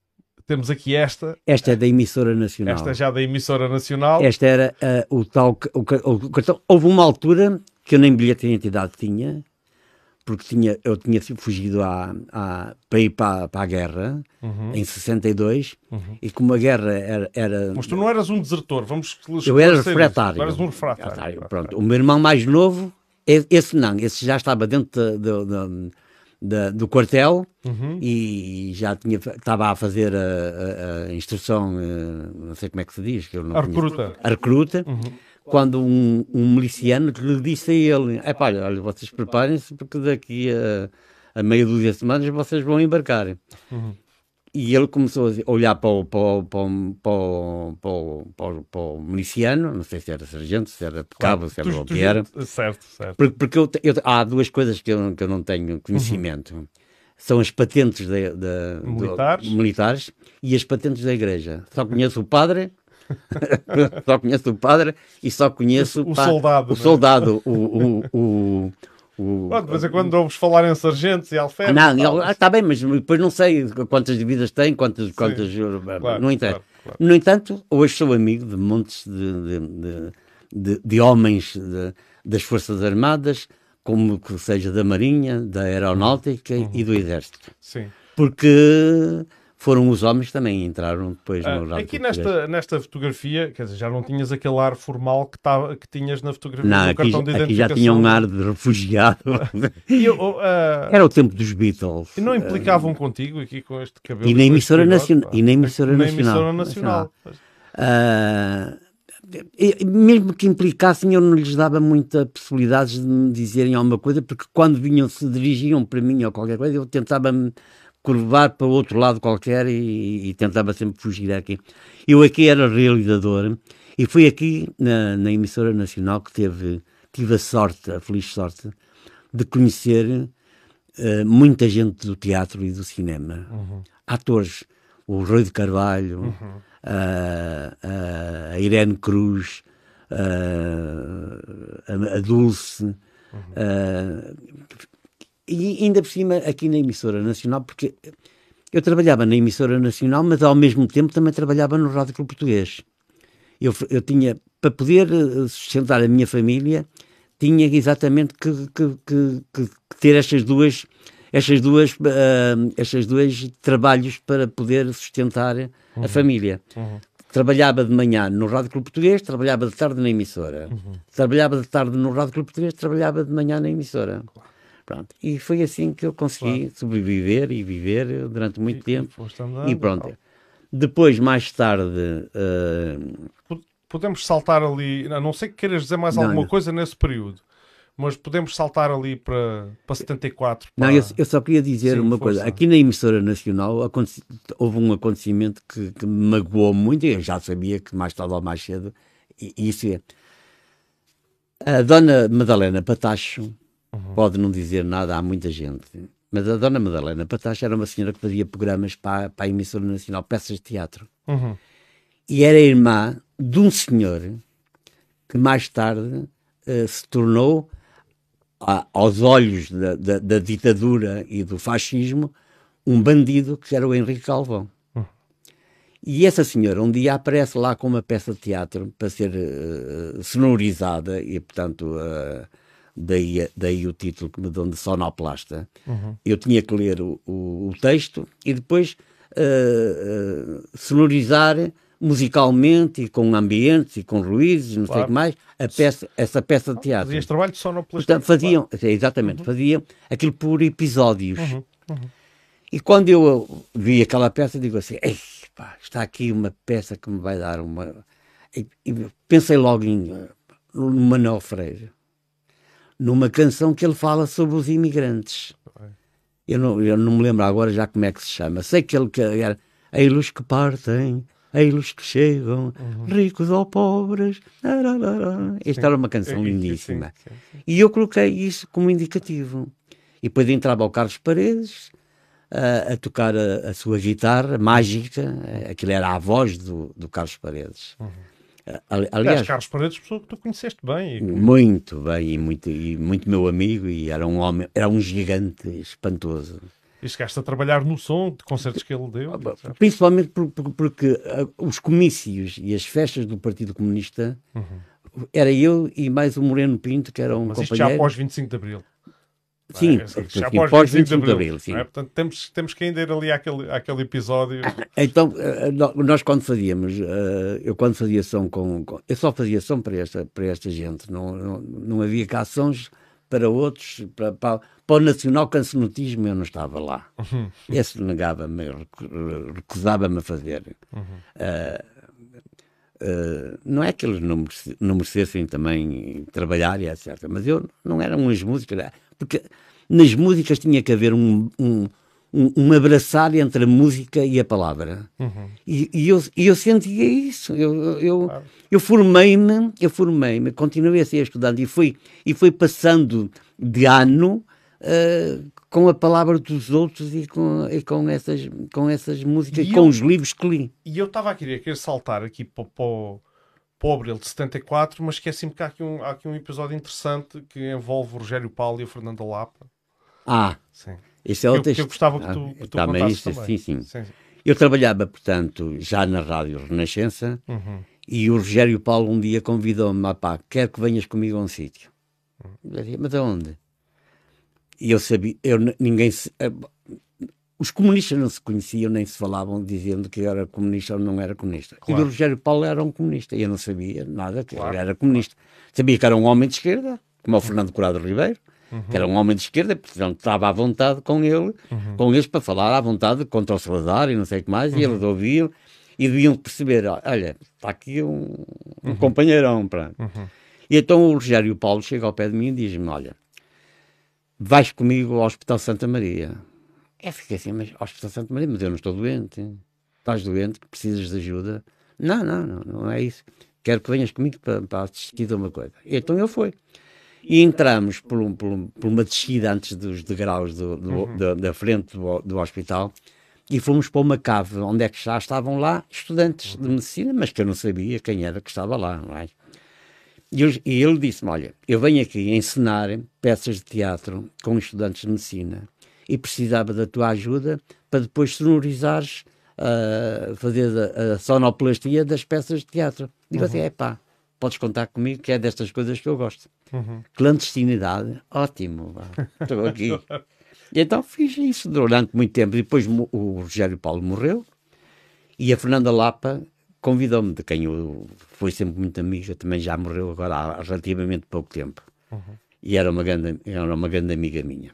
temos aqui esta. Esta é da emissora nacional. Esta é já da emissora nacional. Esta era uh, o tal. O, o, o cartão. Houve uma altura que eu nem bilhete de identidade tinha porque tinha, eu tinha fugido à, à, para ir para, para a guerra uhum. em 62 uhum. e como a guerra era, era, Mas tu não eras um desertor, vamos Eu era refratário. eras um refratário. Pronto. O meu irmão mais novo, esse não, esse já estava dentro do, do, do, do quartel uhum. e já tinha, estava a fazer a, a, a instrução, eh, não sei como é que se diz. Que eu não a recruta. A recruta. Uhum quando um, um miliciano lhe disse a ele: é pá, olha, vocês preparem-se porque daqui a, a meia dúzia de semanas vocês vão embarcar. Uhum. E ele começou a olhar para o, para, o, para, o, para, o, para, o, para o miliciano, não sei se era sargento, se era cabo, claro. se era o que era. Certo, certo. Porque, porque eu, eu, há duas coisas que eu, que eu não tenho conhecimento. Uhum. São as patentes de, de, militares. Do, militares e as patentes da igreja. Só conheço o padre só conheço o padre e só conheço o, o soldado. O é? soldado, o, o, o, de vez em quando ouves falar em sargentos e alferes. Não, está bem, mas depois não sei quantas dividas tem, quantas. quantas claro, no entanto. Claro, claro. No entanto, hoje sou amigo de montes de, de, de, de homens das Forças Armadas, como que seja da Marinha, da Aeronáutica uhum. e do Exército. Sim. Porque foram os homens que também entraram depois no rádio. Aqui nesta, nesta fotografia, quer dizer, já não tinhas aquele ar formal que, tava, que tinhas na fotografia não, do aqui, cartão de aqui já tinha um ar de refugiado. eu, uh, Era o tempo dos Beatles. E não implicavam uh, contigo aqui com este cabelo? E na emissora, nacion... e na emissora na nacional. Emissora nacional. Uh, mesmo que implicassem, eu não lhes dava muita possibilidade de me dizerem alguma coisa, porque quando vinham, se dirigiam para mim ou qualquer coisa, eu tentava-me curvar para outro lado qualquer e, e, tentava sempre fugir aqui. Eu aqui era realizador e fui aqui na, na, emissora nacional que teve, tive a sorte, a feliz sorte, de conhecer uh, muita gente do teatro e do cinema. Uhum. Atores, o Rui de Carvalho, uhum. uh, a Irene Cruz, uh, a, Dulce, uhum e ainda por cima aqui na emissora nacional, porque eu trabalhava na emissora nacional, mas ao mesmo tempo também trabalhava no Rádio Clube Português. Eu, eu tinha, para poder eh, sustentar a minha família, tinha exatamente que, que, que, que ter estas duas, estas duas, uh, estas dois trabalhos para poder sustentar uhum. a família. Uhum. Trabalhava de manhã no Rádio Clube Português, trabalhava de tarde na emissora. Uhum. Trabalhava de tarde no Rádio Clube Português, trabalhava de manhã na emissora. Claro. Pronto. E foi assim que eu consegui claro. sobreviver e viver durante muito e, tempo. E, e pronto. Depois, mais tarde. Uh... Podemos saltar ali, a não sei que queiras dizer mais não, alguma não. coisa nesse período, mas podemos saltar ali para, para 74. Para... Não, eu, eu, só queria dizer Sim, uma força. coisa. Aqui na emissora nacional houve um acontecimento que, que, me magoou muito, e eu já sabia que mais tarde ou mais cedo, e, isso é. A dona Madalena Patacho Uhum. Pode não dizer nada a muita gente. Mas a Dona Madalena Patacha era uma senhora que fazia programas para, para a emissora nacional, peças de teatro. Uhum. E era irmã de um senhor que mais tarde uh, se tornou, a, aos olhos da, da, da, ditadura e do fascismo, um bandido que era o Henrique Calvão. Hum. E essa senhora um dia aparece lá com uma peça de teatro para ser uh, sonorizada e, portanto, uh, daí, daí o título que me dão de sonoplasta. Uhum. Eu tinha que ler o, o, o texto e depois uh, sonorizar musicalmente e com ambientes e com ruídos, não claro. sei o que mais, a peça, essa peça de teatro. Fazias trabalho de sonoplastia. Portanto, faziam, claro. exatamente, uhum. faziam aquilo por episódios. Uhum. Uhum. E quando eu vi aquela peça, digo assim, pá, está aqui uma peça que me vai dar uma... E, e pensei logo em, no Manuel Freire, numa canção que ele fala sobre os imigrantes. Eu não, eu não me lembro agora já como é que se chama. Sei que ele que era Eilos que partem, eilos que chegam, uhum. ricos ou pobres. Esta era uma canção lindíssima. Sim, sim, sim. E eu coloquei isso como indicativo. E depois entrava o Carlos Paredes a, a tocar a, a, sua guitarra mágica. Aquilo era a voz do, do Carlos Paredes. Uhum. Aliás, Carlos Paredes, pessoa que tu conheceste bem. E... Muito bem, e muito, e muito meu amigo, e era um homem, era um gigante espantoso. E chegaste a trabalhar no som de concertos que ele deu? Ah, principalmente por, por, porque uh, os comícios e as festas do Partido Comunista uhum. era eu e mais o Moreno Pinto, que era um Mas companheiro. Mas já após 25 de Abril. Sim, é, já após, após 25 de Abril. Sim. É? Portanto, temos, temos que ainda ir ali àquele, àquele episódio. Então, eh, nós quando fazíamos, eh, eu quando fazia som com, Eu só fazia som para esta, para esta gente, não, não, não havia cações para outros, para, para, para o nacional cancionotismo eu não estava lá. Uhum. Esse negava-me, recusava-me a fazer. Uhum. Uh, Uh, não é que eles não, não merecessem também trabalhar e etc. Mas eu não eram umas músicas. Porque nas músicas tinha que haver um, um, um, um abraçar entre a música e a palavra. Uhum. E, e, eu, e eu sentia isso. Eu, eu, claro. eu formei-me, eu formei-me, continuei a ser estudante e fui, e fui passando de ano uh, com a palavra dos outros e com, e com, essas, com essas músicas, e com eu, os livros que li. E eu estava a querer, querer saltar aqui para, para, o Abril de 74, mas esqueci-me que há aqui, um, há aqui um episódio interessante que envolve o Rogério Paulo e o Fernando Lapa. Ah, sim. Esse é o texto. Que eu gostava que tu, ah, que tu também, isso, também. Sim, sim. sim, sim. Eu trabalhava, portanto, já na Rádio Renascença uhum. e o Rogério Paulo um dia convidou-me, pá, quero que venhas comigo a um sítio. Uhum. Eu disse, mas aonde? E eu sabia, eu, ninguém eh, os comunistas não se conheciam nem se falavam dizendo que era comunista ou não era comunista. Claro. E o Rogério Paulo era um comunista e eu não sabia nada que claro. ele era comunista. Sabia que era um homem de esquerda, como o Fernando Curado Ribeiro, uhum. que era um homem de esquerda, portanto estava à vontade com ele, uhum. com eles para falar à vontade contra o Salazar e não sei o que mais, uhum. e eles ouviam e deviam perceber, olha, está aqui um, um uhum. companheirão. Pronto. Uhum. E então o Rogério Paulo chega ao pé de mim e diz-me, olha, vais comigo ao Hospital Santa Maria. Eu fiquei assim, mas Hospital Santa Maria, mas eu não estou doente. Estás doente, precisas de ajuda. Não, não, não, não é isso. Quero que venhas comigo para, para assistir a uma coisa. E então ele foi. E entramos por, um, por, um, por uma descida antes dos degraus do, do, uhum. da, da, frente do, do, hospital e fomos para uma cave onde é que já estavam lá estudantes de medicina, mas que eu não sabia quem era que estava lá. É? E, eu, e ele disse-me: Olha, eu venho aqui ensinar peças de teatro com estudantes de medicina e precisava da tua ajuda para depois sonorizares, uh, fazer a, a, sonoplastia das peças de teatro. Digo assim, uhum. assim: é pá, podes contar comigo que é destas coisas que eu gosto. Uhum. Clandestinidade, ótimo, estou aqui. e então fiz isso durante muito tempo. Depois o Rogério Paulo morreu e a Fernanda Lapa convidou-me, de quem eu fui sempre muito amiga, também já morreu agora há relativamente pouco tempo. Uhum. E era uma, grande, era uma grande amiga minha.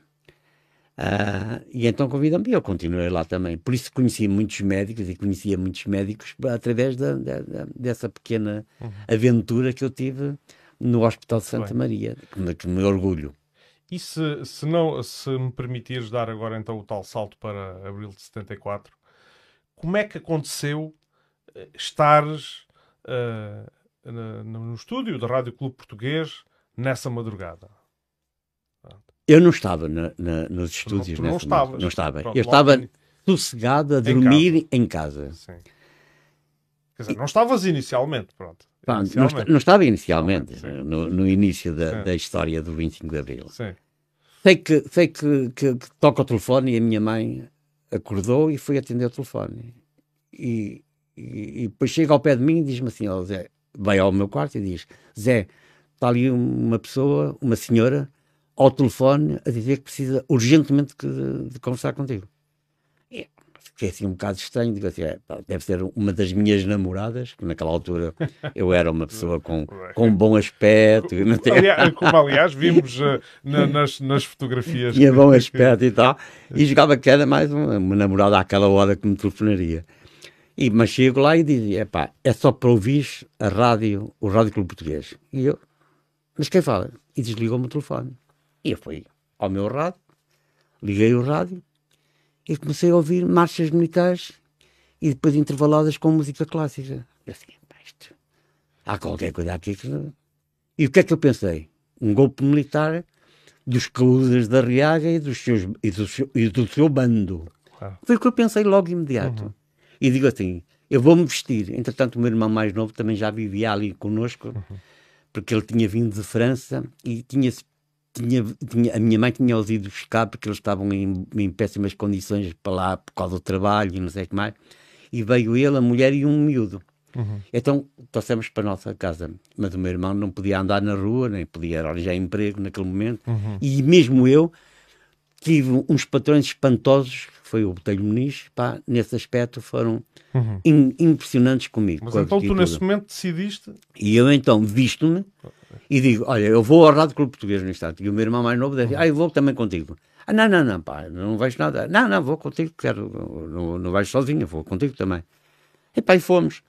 Uh, e então convidou-me e eu continuei lá também. Por isso conheci muitos médicos e conhecia muitos médicos através da, da, da, dessa pequena uhum. aventura que eu tive no Hospital de Santa Bem. Maria, que me, que me orgulho. E se, se, não, se me permitires dar agora então o tal salto para abril de 74, como é que aconteceu estares uh, no, no estúdio da Rádio Clube Português nessa madrugada? Eu não estava na, na, nos estúdios. Não, não. Não estava. Pronto, eu estava sossegado a dormir em casa. Em casa. Quer dizer, não estavas inicialmente, pronto. Pá, inicialmente. Não, não, estava inicialmente, no, no, início da, da, história do 25 de Abril. Sim. Sei, que, sei que, que, que toca o telefone e a minha mãe acordou e foi atender o telefone. E, e, e depois chega ao pé de mim e diz-me assim, oh, Zé, vai ao meu quarto e diz, Zé, está ali uma pessoa, uma senhora, ao telefone a dizer que precisa urgentemente de, de conversar contigo. E fiquei assim um bocado estranho, digo assim, é, deve ser uma das minhas namoradas, que naquela altura eu era uma pessoa com, com um bom aspecto. Aliás, como aliás vimos uh, na, nas, nas fotografias. Tinha bom aspecto e tal, e jogava que era mais uma, uma namorada àquela hora que me telefonaria. E, mas chego lá e dizia, pá, é só para ouvir a rádio, o Rádio Clube Português. E eu, mas quem fala? E desligou-me o telefone. E eu fui ao meu rádio, liguei o rádio e comecei a ouvir marchas militares e depois intervaladas com música clássica. Eu assim, isto, há qualquer coisa aqui que... E o que é que eu pensei? Um golpe militar dos caúdas da Riaga e, dos seus, e, do, seu, e do seu bando. Foi o que eu pensei logo imediato. Uhum. E digo assim, eu vou-me vestir. Entretanto, o meu irmão mais novo também já vivia ali conosco, uhum. porque ele tinha vindo de França e tinha-se tinha, tinha, a minha mãe tinha os ido buscar porque eles estavam em, em, péssimas condições para lá por causa do trabalho e não sei o que mais. E veio ele, a mulher e um miúdo. Uhum. Então trouxemos para a nossa casa. Mas o meu irmão não podia andar na rua, nem podia arranjar emprego naquele momento. Uhum. E mesmo eu tive uns patrões espantosos, foi o Botelho Muniz, pá, nesse aspecto foram uhum. in, impressionantes comigo. Mas então tu nesse momento decidiste? E eu então visto-me e digo, olha, eu vou ao Rádio Clube Português no instante. E o meu irmão mais novo disse, ah, eu vou também contigo. Ah, não, não, não, pá, não vejo nada. Não, não, vou contigo, quero, não, não vais sozinho, vou contigo também. E pá, e fomos.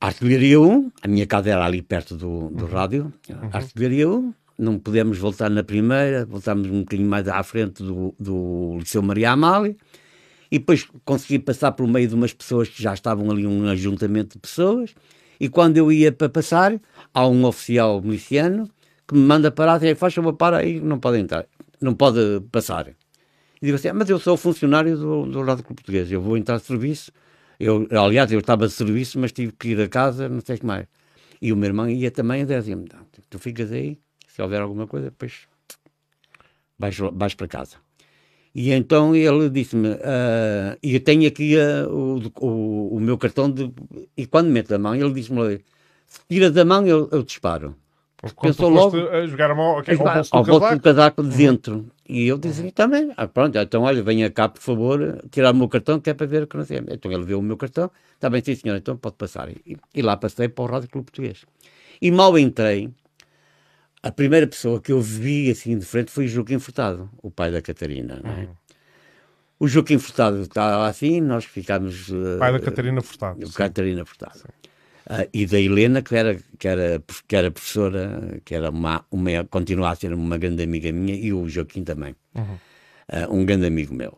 Artilharia 1, a minha casa era ali perto do, do uhum. rádio, uhum. Artilharia 1, não podemos voltar na primeira, voltámos um bocadinho mais à frente do, do Liceu Maria Amália, e depois consegui passar pelo meio de umas pessoas que já estavam ali, um ajuntamento de pessoas, e quando eu ia para passar, há um oficial miliciano que me manda parar, e faz favor, para aí, não pode entrar, não pode passar. E digo assim, ah, mas eu sou funcionário do, do Rádio Português, eu vou entrar de serviço. Eu, aliás, eu estava de serviço, mas tive que ir a casa, não sei o que mais. E o meu irmão ia também, e dizia-me, tu ficas aí, se houver alguma coisa, depois vais, vais para casa. E então ele disse-me, uh, e eu tenho aqui uh, o, o, o, meu cartão de... E quando meto a mão, ele disse-me, se tiras a mão, eu, eu disparo. Pensou logo a jogar a mão okay, ao bolso, ao bolso do casaco de dentro. Uhum. E eu disse uhum. também, ah, pronto, então olha, venha cá, por favor, tirar o meu cartão, que é para ver o que não sei. Então ele viu o meu cartão, está bem, sim senhor, então pode passar. E, e lá passei para o Rádio Clube Português. E mal entrei, a primeira pessoa que eu vi assim de frente foi Joaquim Furtado, o pai da Catarina. É? Uhum. O Joaquim Furtado estava assim, nós ficámos. Uh, pai da Catarina Furtado. Catarina Furtado. Uh, e da Helena, que era, que era, que era professora, que era uma, uma, continua a ser uma grande amiga minha, e o Joaquim também, uhum. uh, um grande amigo meu.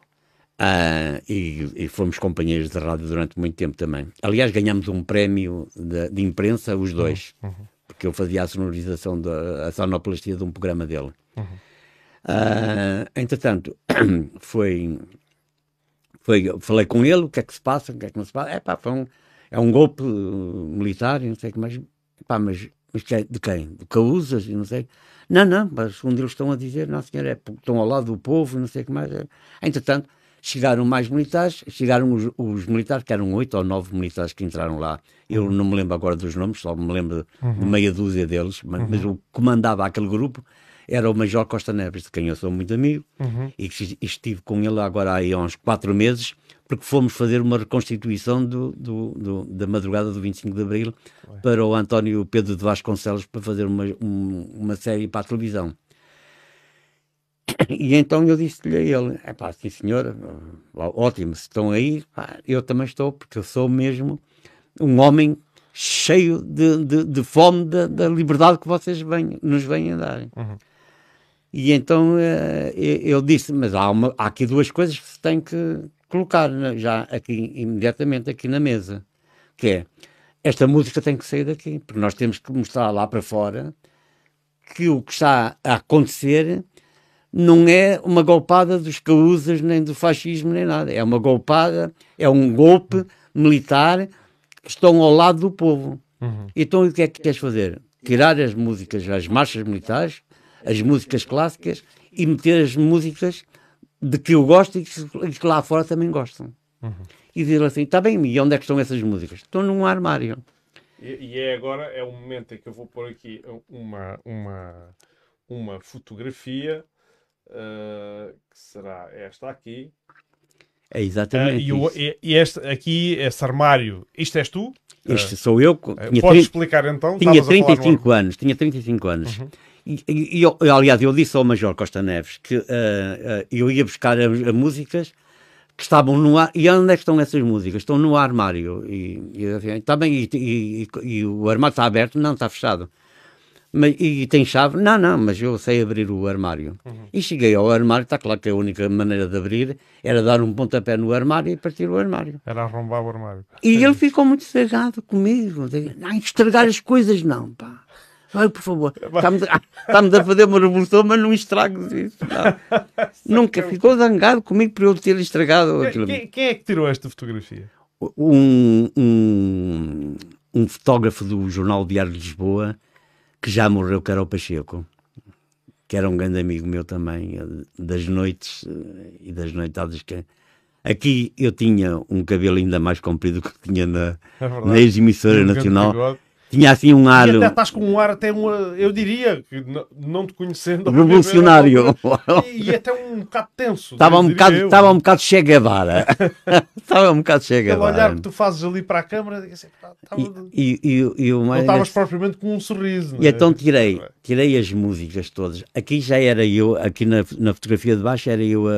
Uh, e, e, fomos companheiros de rádio durante muito tempo também. Aliás, ganhamos um prémio de, de imprensa, os dois. Uhum porque eu fazia a sonorização, da, a sonoplastia de um programa dele. Uhum. Uh, entretanto, foi, foi, falei com ele, o que é que se passa, o que é que não se passa. É pá, foi um, é um golpe militar, não sei o que mais. Pá, mas, mas de quem? De Causas e não sei. Não, não, mas um deles estão a dizer, não senhor, é, estão ao lado do povo, não sei o que mais. Entretanto, chegaram mais militares, chegaram os, os, militares, que eram oito ou nove militares que entraram lá. Eu uhum. não me lembro agora dos nomes, só me lembro uhum. de meia dúzia deles, mas, uhum. mas o que comandava aquele grupo era o Major Costa Neves, de quem eu sou muito amigo, uhum. e estive com ele agora aí há uns quatro meses, porque fomos fazer uma reconstituição do, do, do da madrugada do 25 de Abril para o António Pedro de Vasconcelos para fazer uma, um, uma série para a televisão. E então eu disse-lhe a ele: é pá, sim senhor, ótimo, se estão aí, pá, eu também estou, porque eu sou mesmo um homem cheio de, de, de fome da, da, liberdade que vocês vêm, nos vêm a dar. Uhum. E então uh, eu disse: mas há, uma, há aqui duas coisas que se tem que colocar né, já aqui, imediatamente aqui na mesa, que é esta música tem que sair daqui, porque nós temos que mostrar lá para fora que o que está a acontecer não é uma golpada dos causas nem do fascismo nem nada. É uma golpada, é um golpe militar estão ao lado do povo. Uhum. Então o que é que queres fazer? Tirar as músicas, as marchas militares, as músicas clássicas e meter as músicas de que eu gosto e que, lá fora também gostam. Uhum. E dizer assim, está bem, e onde é que estão essas músicas? Estão num armário. E, e, é agora, é o momento em que eu vou pôr aqui uma, uma, uma fotografia, uh, que será esta aqui. É exatamente uh, e, e, este aqui, esse armário, isto és tu? Este uh, sou eu. Tinha Podes explicar então? Tinha 35 anos, tinha 35 anos. Uhum. E, e, aliás, eu disse ao Major Costa Neves que uh, eu ia buscar a, a músicas que estavam no ar. E onde é que estão essas músicas? Estão no armário. E, e bem, e, e, e, o armário está aberto? Não, está fechado. Mas, e tem chave? Não, não, mas eu sei abrir o armário. Uhum. E cheguei ao armário, está claro que a única maneira de abrir era dar um pontapé no armário e partir o armário. Era arrombar o armário. E Sim. ele ficou muito estragado comigo. Não, estragar as coisas não, pá. Ai, por favor, estamos, estamos a fazer uma revolução, mas não estragues isso. Não. Nunca ficou zangado comigo por eu ter estragado aquilo. Quem, quem é que tirou esta fotografia? Um, um, um, fotógrafo do Jornal Diário de Lisboa que já morreu, que era o Pacheco, que era um grande amigo meu também, das noites eh, e das noitadas que. Aqui eu tinha um cabelo ainda mais comprido que tinha na, é na ex-emissora nacional tinha assim um ar. E até estás com um ar, até um, eu diria, que não te conhecendo. Revolucionário. E, e até um bocado tenso. Estava um bocado, estava um bocado Che Guevara. estava um bocado Che Guevara. Aquele olhar que tu fazes ali para a câmara, assim, e, e, e, e não estavas propriamente com um sorriso. E é? então tirei, tirei as músicas todas. Aqui já era eu, aqui na, na fotografia de baixo, era eu a, a,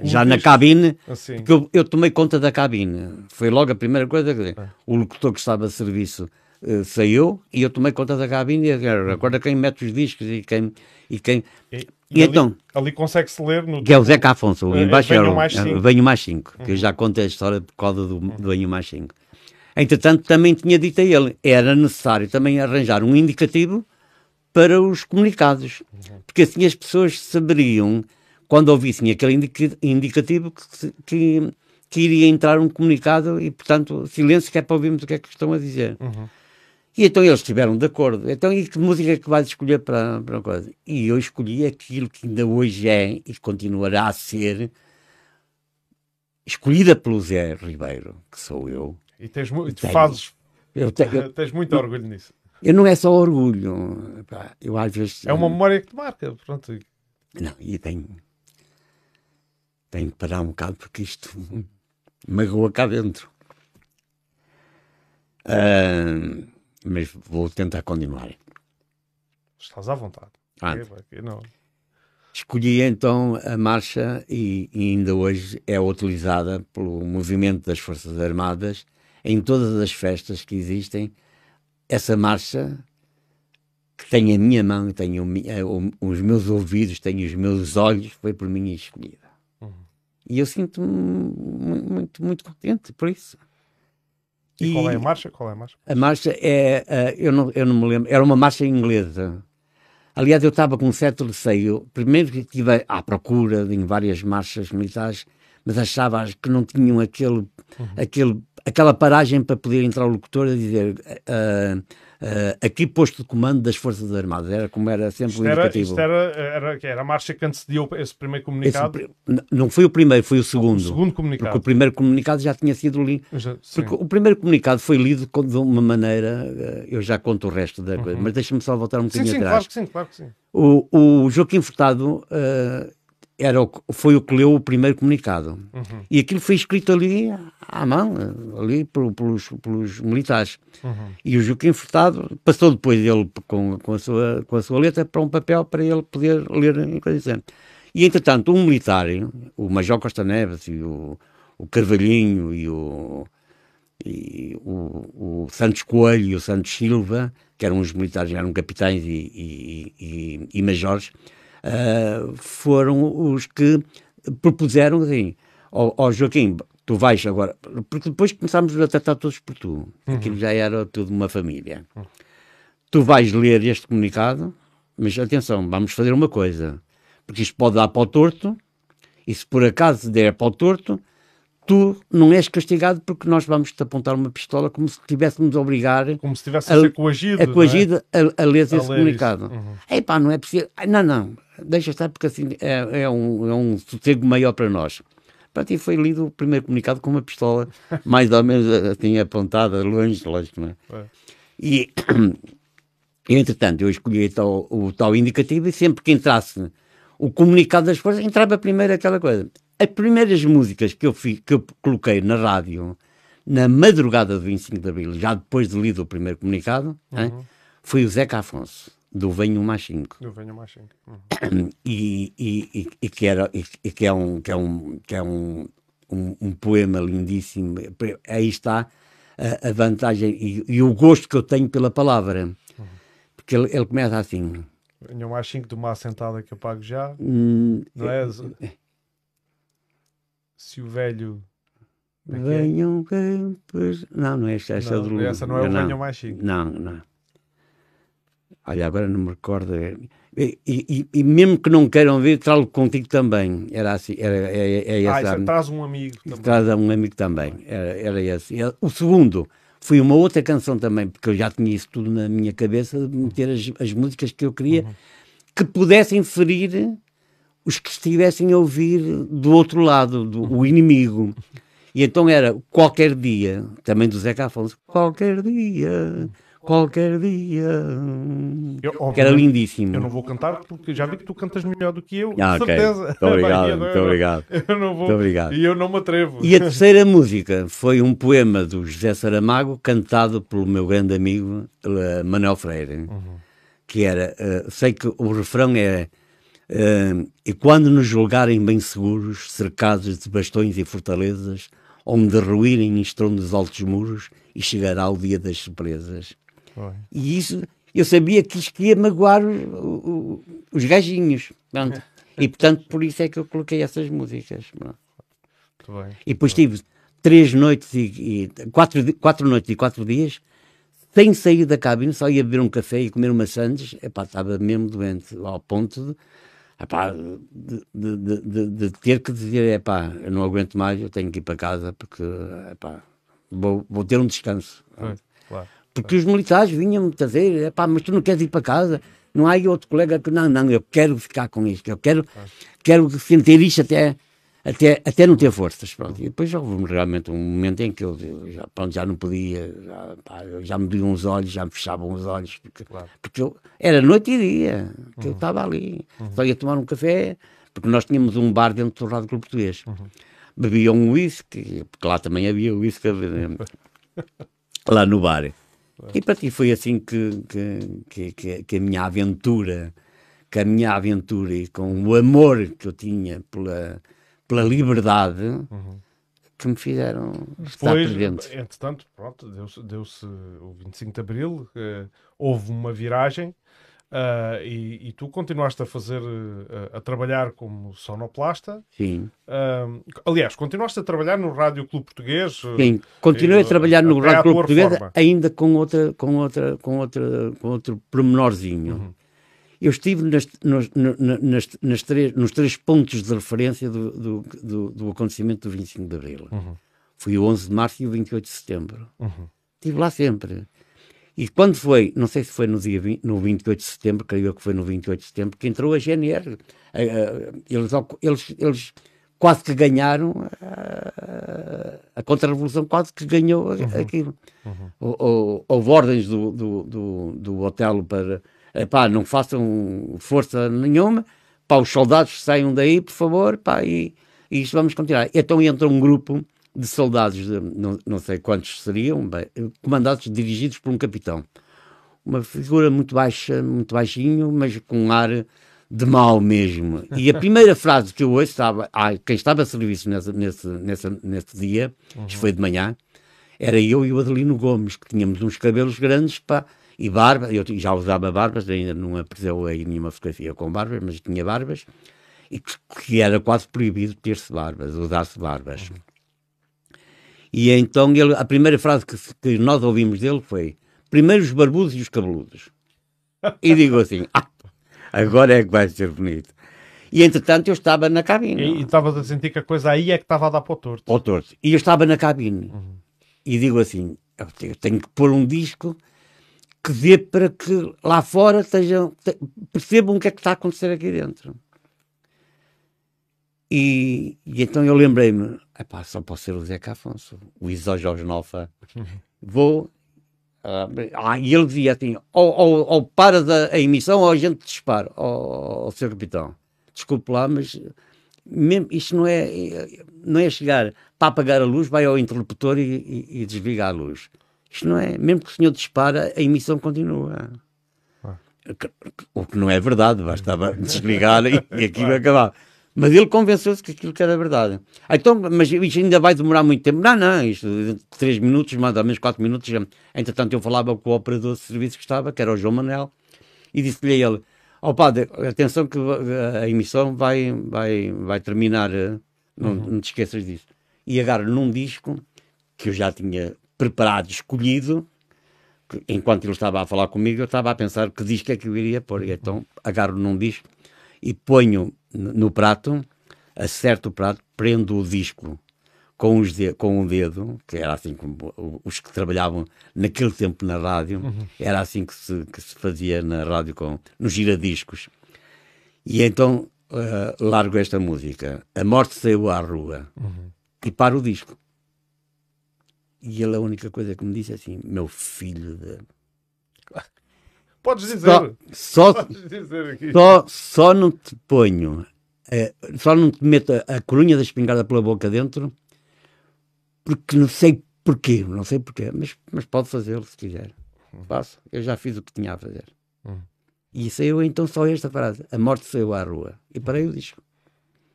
a, já na cabine, assim. porque eu, eu, tomei conta da cabine. Foi logo a primeira coisa que é. o locutor que estava a serviço uh, saiu e eu tomei conta da cabine e agora quem mete os discos e quem. E quem e, e, ali, então, ali consegue-se ler no. Que é o Zeca Afonso, o embaixo é, venho mais 5. Venho mais 5, que eu já contei a história por causa do, do Venho mais 5. Entretanto, também tinha dito a ele, era necessário também arranjar um indicativo para os comunicados, porque assim as pessoas saberiam, quando ouvissem aquele indicativo, que, que, que, iria entrar um comunicado e, portanto, silêncio, que é para ouvirmos o que é que estão a dizer. Uhum. E então eles estiveram de acordo. Então, e que música é que vais escolher para, para uma coisa? E eu escolhi aquilo que ainda hoje é e continuará a ser escolhida pelo Zé Ribeiro, que sou eu, e tens, tu fazes. Eu tenho, tens muito orgulho nisso. Eu não é só orgulho. Eu às vezes. É uma memória que te marca. Pronto. Não, e tenho. Tenho que parar um bocado porque isto magoa cá dentro. Uh, mas vou tentar continuar. Estás à vontade. Ah. não. Escolhi então a marcha e, e, ainda hoje é utilizada pelo movimento das Forças Armadas em todas as festas que existem, essa marcha que tem a minha mão, tem eh, os meus ouvidos, tem os meus olhos, foi por mim escolhida. E eu sinto-me muito, muito contente por isso. E, e, qual é a marcha? Qual é a marcha? A marcha é, uh, eu, não, eu não me lembro, era uma marcha inglesa. Aliás, eu estava com um certo receio. Primeiro que estive à procura em várias marchas militares, mas achava que não tinham aquele, uhum. aquele aquela paragem para poder entrar o locutor a dizer uh, uh, aqui posto de comando das Forças Armadas, era como era sempre isto o indicativo. Isto era, era, era a marcha que antecedeu esse primeiro comunicado? Esse, não foi o primeiro, foi o segundo. O segundo comunicado. Porque o primeiro comunicado já tinha sido lido. Porque o primeiro comunicado foi lido de uma maneira, eu já conto o resto da coisa, uhum. mas deixa-me só voltar um bocadinho sim, sim, atrás. Claro que sim, claro que sim. O, o Joaquim Furtado uh, era o, foi o que leu o primeiro comunicado. Uhum. E aquilo foi escrito ali à mão, ali pelos, pelos militares. Uhum. E o Joaquim Furtado passou depois dele com, com, a sua, com a sua letra para um papel para ele poder ler em coisa E entretanto, um militar, o Major Costa Neves e o, o Carvalhinho e o, e o, o Santos Coelho e o Santos Silva, que eram os militares, eram capitães e, e, e, e majores, uh, foram os que propuseram assim, oh, oh, Joaquim, tu vais agora, porque depois começámos a tratar todos por tu, uhum. aquilo já era tudo uma família. Uhum. Tu vais ler este comunicado, mas atenção, vamos fazer uma coisa, porque isto pode dar para o torto, e se por acaso der para o torto, tu não és castigado porque nós vamos te apontar uma pistola como se estivéssemos a obrigar. Como se estivesse a, a, ser coagido. A coagido é? a, a, ler esse comunicado. Uhum. Epá, não é preciso. Não, não, deixa estar porque assim é, é, um, é um sossego maior para nós. Para ti foi lido o primeiro comunicado com uma pistola, mais ou menos assim apontada, longe, lógico, não é? é. E, e, entretanto, eu escolhi tal, o tal indicativo e sempre que entrasse o comunicado das forças, entrava primeiro aquela coisa as primeiras músicas que eu, fi, que eu coloquei na rádio na madrugada do 25 de Abril, já depois de lido o primeiro comunicado, uhum. foi o Zeca Afonso, do Venho Mais 5. Do Venho Mais 5. Uhum. E, e, e, e, que era, e, que é um, que é um, que é um, um, um poema lindíssimo. Aí está a, a vantagem e, e, o gosto que eu tenho pela palavra. Uhum. Porque ele, ele começa assim. Venho mais 5 de uma assentada que eu pago já. Hum, não é? é se o velho. É, é venham campos. Não, não é esta, esta não, do Essa não é o não, Venham Mais Chico. Não, não. Olha, agora não me recordo. É, e, e, e mesmo que não queiram ver, trago contigo também. Era assim, era, é, é, ah, traz um amigo também. Traz um amigo também. Era, era esse. O segundo foi uma outra canção também, porque eu já tinha isso tudo na minha cabeça, de meter as, as músicas que eu queria uhum. que pudessem ferir os que estivessem a ouvir do outro lado, do, o inimigo. E então era qualquer dia, também do Zeca Afonso, qualquer dia, qualquer dia. Eu, que era lindíssimo. Eu não vou cantar porque já vi que tu cantas melhor do que eu, ah, okay. certeza. Muito obrigado, muito obrigado. Eu não vou, muito obrigado. E eu não me atrevo. E a terceira música foi um poema do José Saramago, cantado pelo meu grande amigo uh, Manuel Freire, uhum. que era, uh, sei que o refrão é Uh, e quando nos julgarem bem seguros, cercados de bastões e fortalezas, onde ruírem estrondos altos muros, e chegará o dia das surpresas. Oi. E isso, eu sabia que isto ia magoar o, o, os gajinhos. Pronto. e portanto, por isso é que eu coloquei essas músicas. E depois tive três noites e, e, quatro, quatro noites e quatro dias sem sair da cabine, só ia beber um café e comer uma sandes, epá, estava mesmo doente, ao ponto de epá, de, de, de, de, ter que dizer, epá, eu não aguento mais, eu tenho que ir para casa porque epá, vou, vou ter um descanso. É, claro, porque os militares vinham-me dizer, epá, mas tu não queres ir para casa? Não há outro colega que, não, não, eu quero ficar com isto, eu quero, quero sentir isto até até, até não ter forças. Pronto. E depois houve realmente um momento em que eu, já, pronto, já não podia, já, pá, já me doíam os olhos, já me fechavam os olhos, porque, claro. porque eu, era noite e dia que uhum. eu estava ali. Uhum. Só ia tomar um café, porque nós tínhamos um bar dentro do Rádio Clube Português. Uhum. Bebia um whisky, porque lá também havia whisky lá no bar. E para ti foi assim que, que, que, que, a minha aventura, que a minha aventura e com o amor que eu tinha pela pela liberdade uhum. que me fizeram estar Depois, presente. Entretanto, pronto, deu-se deu o 25 de Abril, uh, houve uma viragem uh, e, e, tu continuaste a fazer, uh, a trabalhar como sonoplasta. Sim. aliás, continuaste a trabalhar no Rádio Clube Português. Sim, continuei a trabalhar no Rádio Clube Português ainda com outra, com outra, com outra, com outro pormenorzinho. Uhum eu estive nas, nos, nas, nas três, nos três pontos de referência do, do, do, do acontecimento do 25 de Abril. Uhum. Foi o 11 de março e o 28 de setembro. Uhum. Estive lá sempre. E quando foi, não sei se foi no dia 20, no 28 de setembro, creio eu que foi no 28 de setembro, que entrou a GNR. Eles, eles, eles quase que ganharam a, a contra-revolução, quase que ganhou uhum. aquilo. Uhum. Houve ordens do, do, do, do hotel para pá, não façam força nenhuma, pá, os soldados saiam daí, por favor, pá, e, e isto vamos continuar. Então entra um grupo de soldados, de, não, não sei quantos seriam, bem, comandados, dirigidos por um capitão. Uma figura muito baixa, muito baixinho, mas com um ar de mal mesmo. E a primeira frase que eu ouço, estava, ah, quem estava a serviço nesse, nesse, nesse, nesse dia, uhum. isto foi de manhã, era eu e o Adelino Gomes, que tínhamos uns cabelos grandes, pá, e barba, eu já usava barbas, ainda não apareceu aí nenhuma fotografia com barbas, mas tinha barbas, e que, que era quase proibido ter-se barbas, usar-se barbas. Uhum. E então ele, a primeira frase que, que, nós ouvimos dele foi: primeiro os barbudos e os cabeludos. E digo assim: ah, agora é que vai ser bonito. E entretanto eu estava na cabine. E estavas a sentir que a coisa aí é que estava a dar para o torto. Ao torto. E eu estava na cabine. Uhum. E digo assim: eu tenho que pôr um disco que dê para que lá fora estejam, percebam o que é que está a acontecer aqui dentro. E, e então eu lembrei-me: só posso ser o Zeca Afonso, o Isó Jorge. Vou. Ah, e ele dizia assim: ou, ou, ou para da, a emissão ou a gente dispara, ao, ao seu capitão. Desculpe lá, mas mesmo, isto não é, não é chegar para apagar a luz, vai ao interlocutor e, e, e desliga a luz. Isto não é, mesmo que o senhor dispara, a emissão continua. Ah. O que não é verdade, bastava desligar e, e aquilo ah. acabar. Mas ele convenceu-se que aquilo que era verdade. Ah, então, mas isto ainda vai demorar muito tempo. Não, não, isto, três minutos, mais ou menos quatro minutos. Entretanto, eu falava com o operador de serviço que estava, que era o João Manel, e disse-lhe a ele: Ó oh, padre, atenção que a emissão vai, vai, vai terminar, eh, não, uhum. não te esqueças disso. E agarro num disco que eu já tinha preparado, escolhido, que, enquanto ele estava a falar comigo, eu estava a pensar que disco é que eu iria pôr. E então agarro num disco e ponho no prato, acerto o prato, prendo o disco com, os de, com um dedo, que era assim como os que trabalhavam naquele tempo na rádio, uhum. era assim que se, que se fazia na rádio com, nos giradiscos. E então uh, largo esta música, A Morte Saiu à Rua, uhum. e paro o disco. E ele a única coisa que me disse é assim, meu filho de... Podes dizer. Só, só, dizer. Só, só não te ponho, é, só não te meto a, a corunha da espingarda pela boca dentro porque não sei porquê, não sei porquê, mas, mas pode fazê-lo se quiser. Uhum. Faço, eu já fiz o que tinha a fazer. Uhum. E saiu então só esta frase: A morte saiu à rua. E parei o disco.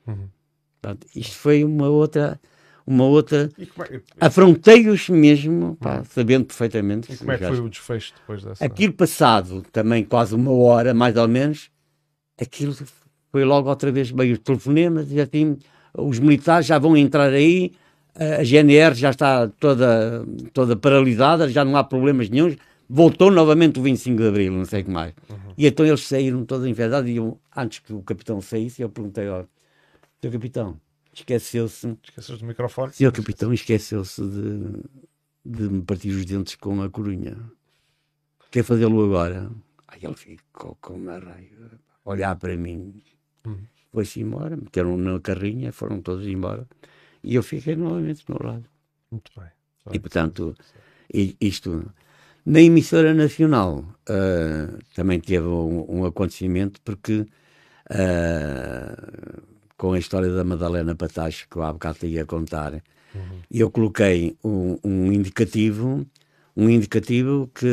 Uhum. Pronto, isto foi uma outra. Uma outra. É... Afrontei-os mesmo, pá, uhum. sabendo perfeitamente. E como é que foi o desfecho depois dessa? Aquilo passado também quase uma hora, mais ou menos, aquilo foi logo outra vez meio telefonema, já tinha, os militares já vão entrar aí, a GNR já está toda, toda paralisada, já não há problemas nenhum. Voltou novamente o 25 de Abril, não sei o que mais. Uhum. E então eles saíram todos envedados e eu, antes que o capitão saísse, eu perguntei ao seu capitão, esqueceu-se... Esqueceu do microfone? Seu capitão esqueceu-se de, de me partir os dentes com a corunha. Quer fazê-lo agora? Aí ele ficou com uma raiva, olhar para mim. Uhum. Foi-se embora, meteram na carrinha, foram todos embora. E eu fiquei novamente no lado. Muito bem. E portanto, isto na emissora nacional uh, também teve um, um acontecimento porque uh, com a história da Madalena Patacho que eu há bocado ia contar, uhum. eu coloquei um, um, indicativo um indicativo que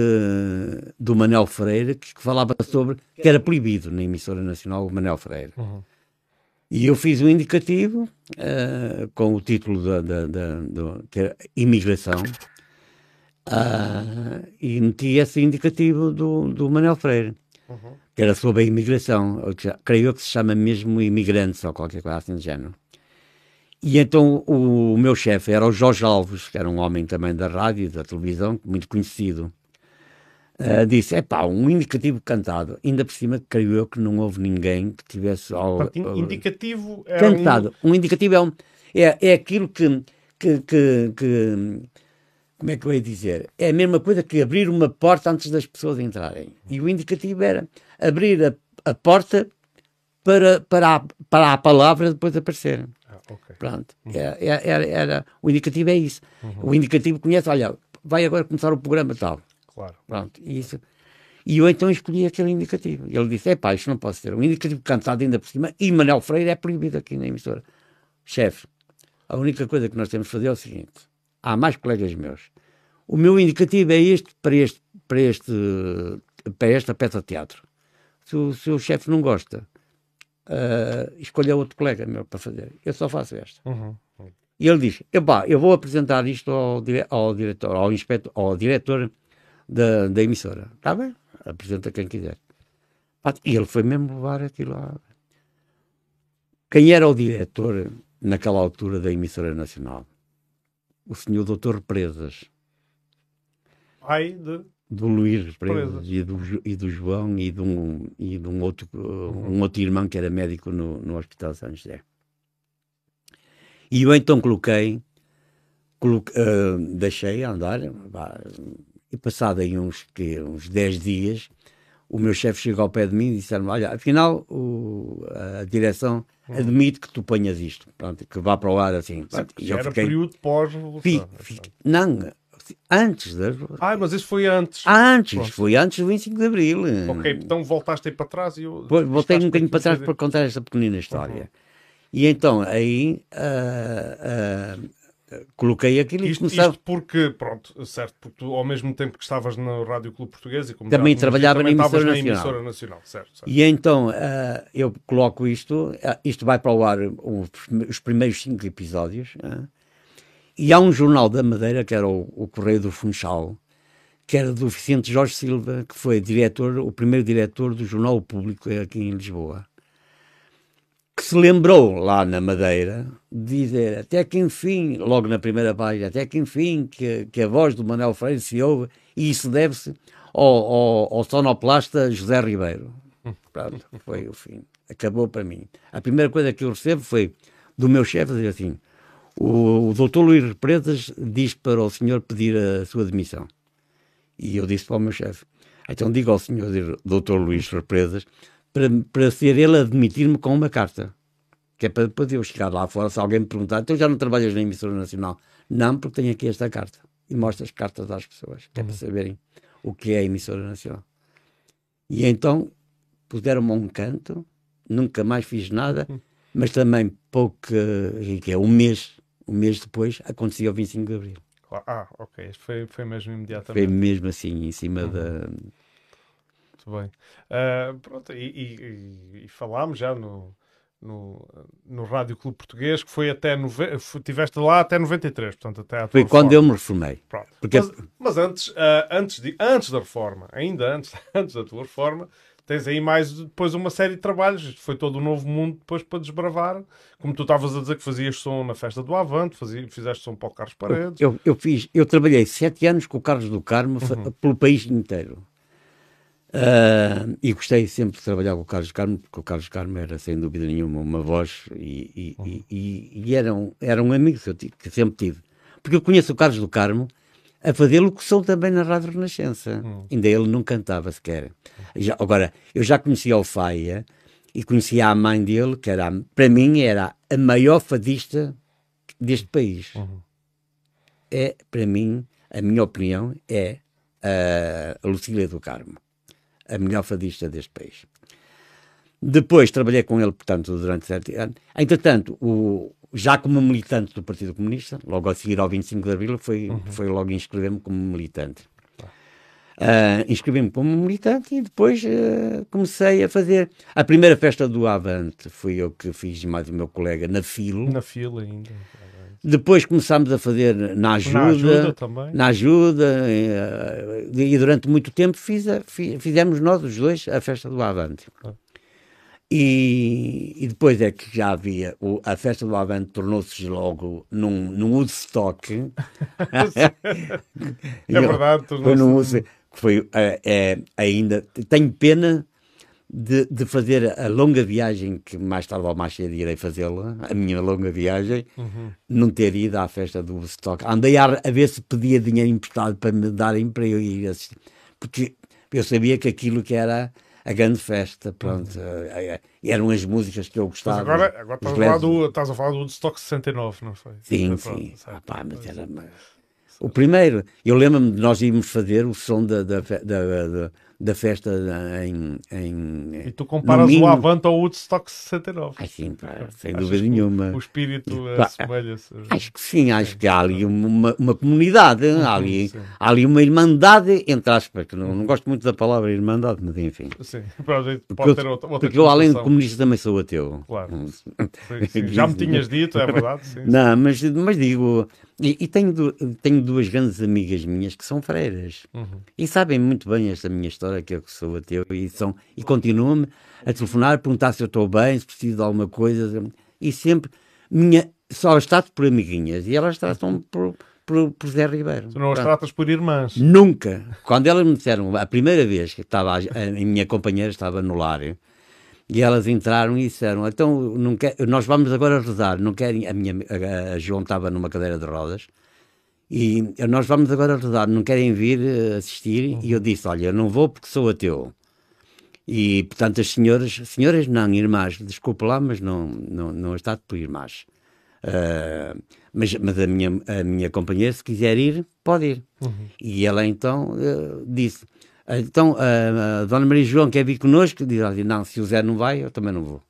do Manel Freire que, que, falava sobre que era proibido na emissora nacional o Manel Freire. Uhum. E eu fiz um indicativo uh, com o título da, da, da, da Imigração uh, e meti esse indicativo do, do Manuel Freire, uhum. que era sobre a imigração. creio que se chama mesmo imigrantes ou qualquer coisa assim do género. E então o, o meu chefe era o Jorge Alves, que era um homem também da rádio e da televisão, muito conhecido. Uh, disse: é pá, um indicativo cantado. Ainda por cima, creio eu que não houve ninguém que tivesse. Ao, ao, indicativo é cantado. Um... um... indicativo é, um, é, é aquilo que, que, que, que, Como é que eu ia dizer? É a mesma coisa que abrir uma porta antes das pessoas entrarem. E o indicativo era abrir a, a porta para, para, a, para a palavra depois aparecer. Ah, okay. Pronto. Uhum. Era, é, é, era, era, o indicativo é isso. Uhum. O indicativo conhece, olha, vai agora começar o programa tal. Claro. Pronto, isso. E eu então escolhi aquele indicativo. E ele disse: é pá, isto não pode ser. Um indicativo cantado ainda por cima. E Manel Freire é proibido aqui na emissora. Chefe, a única coisa que nós temos de fazer é o seguinte: há mais colegas meus. O meu indicativo é este para, este, para, este, para esta peça de teatro. Se o, se o chefe não gosta, uh, escolha outro colega meu para fazer. Eu só faço esta. Uhum. E ele diz: eu vou apresentar isto ao, dire ao diretor, ao, inspetor, ao diretor da, da emissora. Está bem, apresenta quem quiser. E ele foi mesmo levar aquilo lá. Quem era o diretor naquela altura da emissora nacional? O senhor doutor Represas. Pai de? do Luís Represas e do, e do João e de um, e de um, outro, um outro irmão que era médico no, no Hospital São José. E eu então coloquei, coloquei uh, deixei andar, e passado aí uns, que, uns 10 dias, o meu chefe chegou ao pé de mim e disse olha, afinal o, a direção hum. admite que tu ponhas isto, pronto, que vá para o ar assim. Pronto, já era fiquei, período pós-revolução. Não, antes da Ah, mas isso foi antes. Antes, Pronto. foi antes do 25 de Abril. Ok, então voltaste aí para trás e eu... voltei um bocadinho para trás para contar esta pequenina história. Uhum. E então aí uh, coloquei aquilo isto, e começava... Isto porque, pronto, certo, porque tu ao mesmo tempo que estavas no Rádio Clube Português e como também trabalhava também na, emissora na nacional. emissora nacional. Certo, certo. E então uh, eu coloco isto, isto vai para o ar os, os primeiros cinco episódios, e há um jornal da Madeira, que era o, o Correio do Funchal, que era do Vicente Jorge Silva, que foi diretor, o primeiro diretor do Jornal Público aqui em Lisboa, que se lembrou lá na Madeira de dizer até que enfim, logo na primeira página, até que enfim que, que a voz do Manuel Freire se ouve e isso deve-se ao, ao, ao sonoplasta José Ribeiro. Pronto, foi o fim. Acabou para mim. A primeira coisa que eu recebo foi do meu chefe dizer assim: o, o doutor Luís Represas diz para o senhor pedir a sua demissão. E eu disse para o meu chefe, então diga ao senhor doutor Luís Represas para, para ser ele a demitir-me com uma carta. Que é para depois eu chegar lá fora, se alguém me perguntar, então já não trabalhas na emissora nacional? Não, porque tenho aqui esta carta. E mostro as cartas às pessoas, que é para uhum. saberem o que é a emissora nacional. E então puseram-me a um canto, nunca mais fiz nada, uhum. mas também pouco, que é um mês um mês depois acontecia o 25 de Abril. Ah, ok. Foi, foi mesmo imediatamente. Foi mesmo assim, em cima uhum. da. Muito bem. Uh, pronto, e, e, e, falámos já no, no, no Rádio Clube Português que foi até. Nove... Tiveste lá até 93, portanto, até à Foi quando eu me reformei. Pronto. Porque... Mas, mas antes, uh, antes, de, antes da reforma, ainda antes, antes da tua reforma, tens aí mais depois uma série de trabalhos. Foi todo um novo mundo depois para desbravar. Como tu estavas a dizer que fazias som na festa do Avante, fazia, fizeste som para o Carlos Paredes. Eu, eu, fiz, eu trabalhei sete anos com o Carlos do Carmo uhum. pelo país inteiro. Uh, e gostei sempre de trabalhar com o Carlos Carmo, porque o Carlos Carmo era, sem dúvida nenhuma, uma voz e, e, uhum. e, e era, um, era um amigo que eu, que sempre tive. Porque eu conheço o Carlos do Carmo a fazer locução também na Rádio Renascença. Hum. Ainda ele não cantava sequer. Já, agora, eu já conhecia o Faia e conhecia a mãe dele, que era, para mim era a maior fadista deste país. Uhum. É, para mim, a minha opinião, é a Lucília do Carmo, a melhor fadista deste país. Depois trabalhei com ele, portanto, durante sete anos. Entretanto, o, já como militante do Partido Comunista, logo a seguir ao 25 de Abril, foi, uhum. foi logo inscrever-me como militante. Uh, inscrevi-me como militante e depois uh, comecei a fazer a primeira festa do Avante fui eu que fiz mais o meu colega na fila na fila ainda depois começámos a fazer na ajuda na ajuda, também. Na ajuda e, uh, e durante muito tempo fiz a, fizemos nós os dois a festa do Avante ah. E, e, depois é que já havia o, a festa do Avante tornou-se logo num, num Woodstock. é verdade, foi num Woodstock, foi é, é, ainda tenho pena de, de, fazer a longa viagem que mais tarde ou mais cedo irei fazê-la, a minha longa viagem, uhum. não ter ido à festa do Woodstock. Andei a, a ver se pedia dinheiro emprestado para me darem para eu ir assistir, porque eu sabia que aquilo que era a grande festa, pronto. Uhum. eram as músicas que eu gostava. Mas agora, agora estás, a falar do, estás a falar do Stock 69, não foi? Sim, sim. Ah, pá, mas era... O primeiro, eu lembro-me de nós irmos fazer o som da, da, da, da da festa em. em e tu comparas o Avante ao Woodstock 69. Ah, sim, pá, sem Achas dúvida nenhuma. O espírito assemelha-se. Acho que sim, acho sim. que há ali uma, uma comunidade, há, ali, há ali uma irmandade, entre aspas, que não, não gosto muito da palavra irmandade, mas enfim. Sim, pode porque, ter outra, outra Porque eu, além de comunista, também sou ateu. Claro. Sim, sim. Já me tinhas dito, é verdade. Sim, não, mas, mas digo, e, e tenho, tenho duas grandes amigas minhas que são freiras uhum. e sabem muito bem esta minha história que eu sou ateu e, são, e continuam-me a telefonar, perguntar se eu estou bem, se preciso de alguma coisa, e sempre minha, só as trato por amiguinhas e elas tratam por, por, por Zé Ribeiro. Tu não as tratas por irmãs? Nunca. Quando elas me disseram, a primeira vez que estava, a, a minha companheira estava no lar, e elas entraram e disseram, então não quer, nós vamos agora rezar, não querem, a minha, a, a João estava numa cadeira de rodas, e nós vamos agora rezar, não querem vir eh, assistir? Uhum. E eu disse, olha, eu não vou porque sou ateu. E, portanto, as senhoras, senhoras não, irmãs, desculpe lá, mas não, não, não está por irmãs. Uh, mas mas a, minha, a minha companheira, se quiser ir, pode ir. Uhum. E ela então uh, disse: então uh, a Dona Maria João quer vir connosco? Diz assim, não, se o Zé não vai, eu também não vou.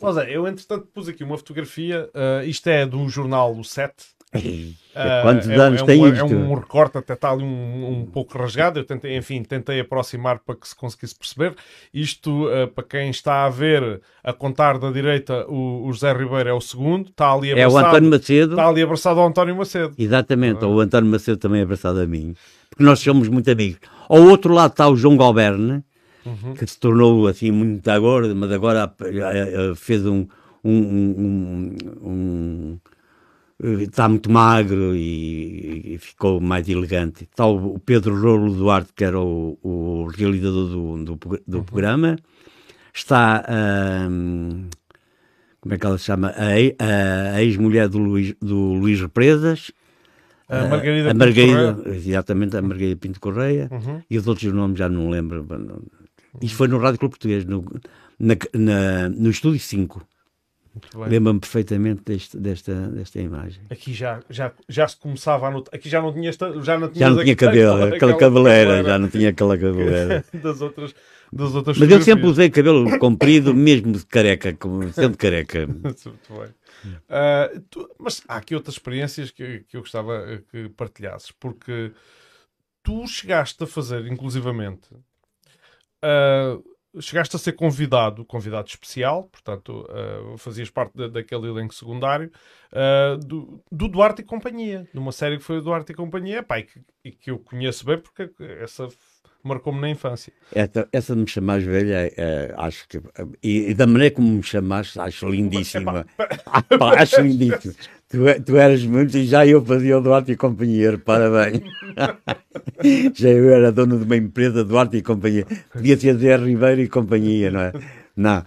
Pois é, eu entretanto pus aqui uma fotografia, isto é do jornal O 7, Uh, Quantos é, anos é tem um, isto? É um recorte, até está ali um, um pouco rasgado. Eu tentei, enfim, tentei aproximar para que se conseguisse perceber. Isto, uh, para quem está a ver, a contar da direita, o, o José Ribeiro é o segundo. Está ali abraçado, é o António Macedo. Está ali abraçado ao António Macedo. Exatamente, o António Macedo também é abraçado a mim. Porque nós somos muito amigos. Ao outro lado está o João Galberne, uhum. que se tornou assim muito agora, mas agora uh, fez um, um, um está muito magro e, e, ficou mais elegante. Está o, Pedro Rolo Duarte, que era o, o realizador do, do, do uhum. programa. Está, um, como é que ela se chama? A, a ex-mulher do Luís, do Luís Represas. A Margarida, a Margarida Exatamente, a Margarida Pinto Correia. Uhum. E os outros nomes já não lembro. Isto foi no Rádio Clube Português, no, na, na, no Estúdio 5. Lembro-me perfeitamente deste, desta, desta imagem. Aqui já, já, já se começava a notar. Aqui já não tinha, já não já não tinha cabelo, aquela, aquela cabeleira, já não tinha aquela cabeleira. das outras, das outras Mas eu sempre usei cabelo comprido, mesmo de careca, como, sendo careca. Muito bem. Uh, tu, mas há aqui outras experiências que, que eu gostava que partilhasses, porque tu chegaste a fazer, inclusivamente. Uh, chegaste a ser convidado, convidado especial, portanto, uh, fazias parte daquele elenco secundário, do, do, Duarte e Companhia, de uma série que foi o Duarte e Companhia, pá, e, que, e que eu conheço bem porque essa marcou-me na infância. Essa, essa de me chamar velha, é, acho que. E, e, da maneira como me chamaste, acho lindíssima. Ah, pá, acho lindíssima. Tu, tu eras muito e já eu fazia o Duarte e Companhia, parabéns. já eu era dono de uma empresa, Duarte e Companhia. Podia ser Zé Ribeiro e Companhia, não é? Não.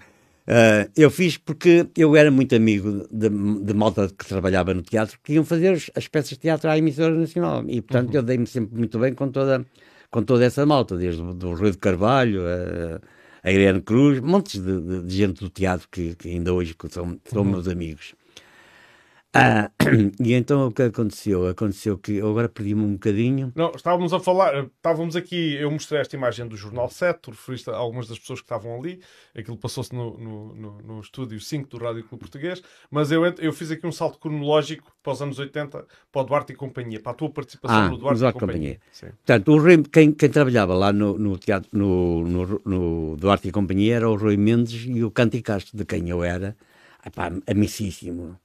Uh, eu fiz porque eu era muito amigo de, de malta que trabalhava no teatro, que iam fazer as, as peças de teatro à emissora nacional. E, portanto, uhum. eu dei-me sempre muito bem com toda com toda essa malta, desde o Rui de Carvalho, a, a Irene Cruz, montes de, de, de, gente do teatro que, que ainda hoje são, são uhum. meus amigos. Ah, e então o que aconteceu? Aconteceu que eu agora perdi-me um bocadinho. Não, estávamos a falar, estávamos aqui, eu mostrei esta imagem do Jornal 7, tu referiste a algumas das pessoas que estavam ali, aquilo passou-se no, no, no, no, estúdio 5 do Rádio Clube Português, mas eu, eu fiz aqui um salto cronológico para os anos 80, para o Duarte e Companhia, para a tua participação ah, no Duarte, Duarte e Companhia. Companhia. Portanto, o Rui, quem, quem trabalhava lá no, no teatro, no, no, no, Duarte e Companhia era o Rui Mendes e o Canti Castro, de quem eu era, epá, amicíssimo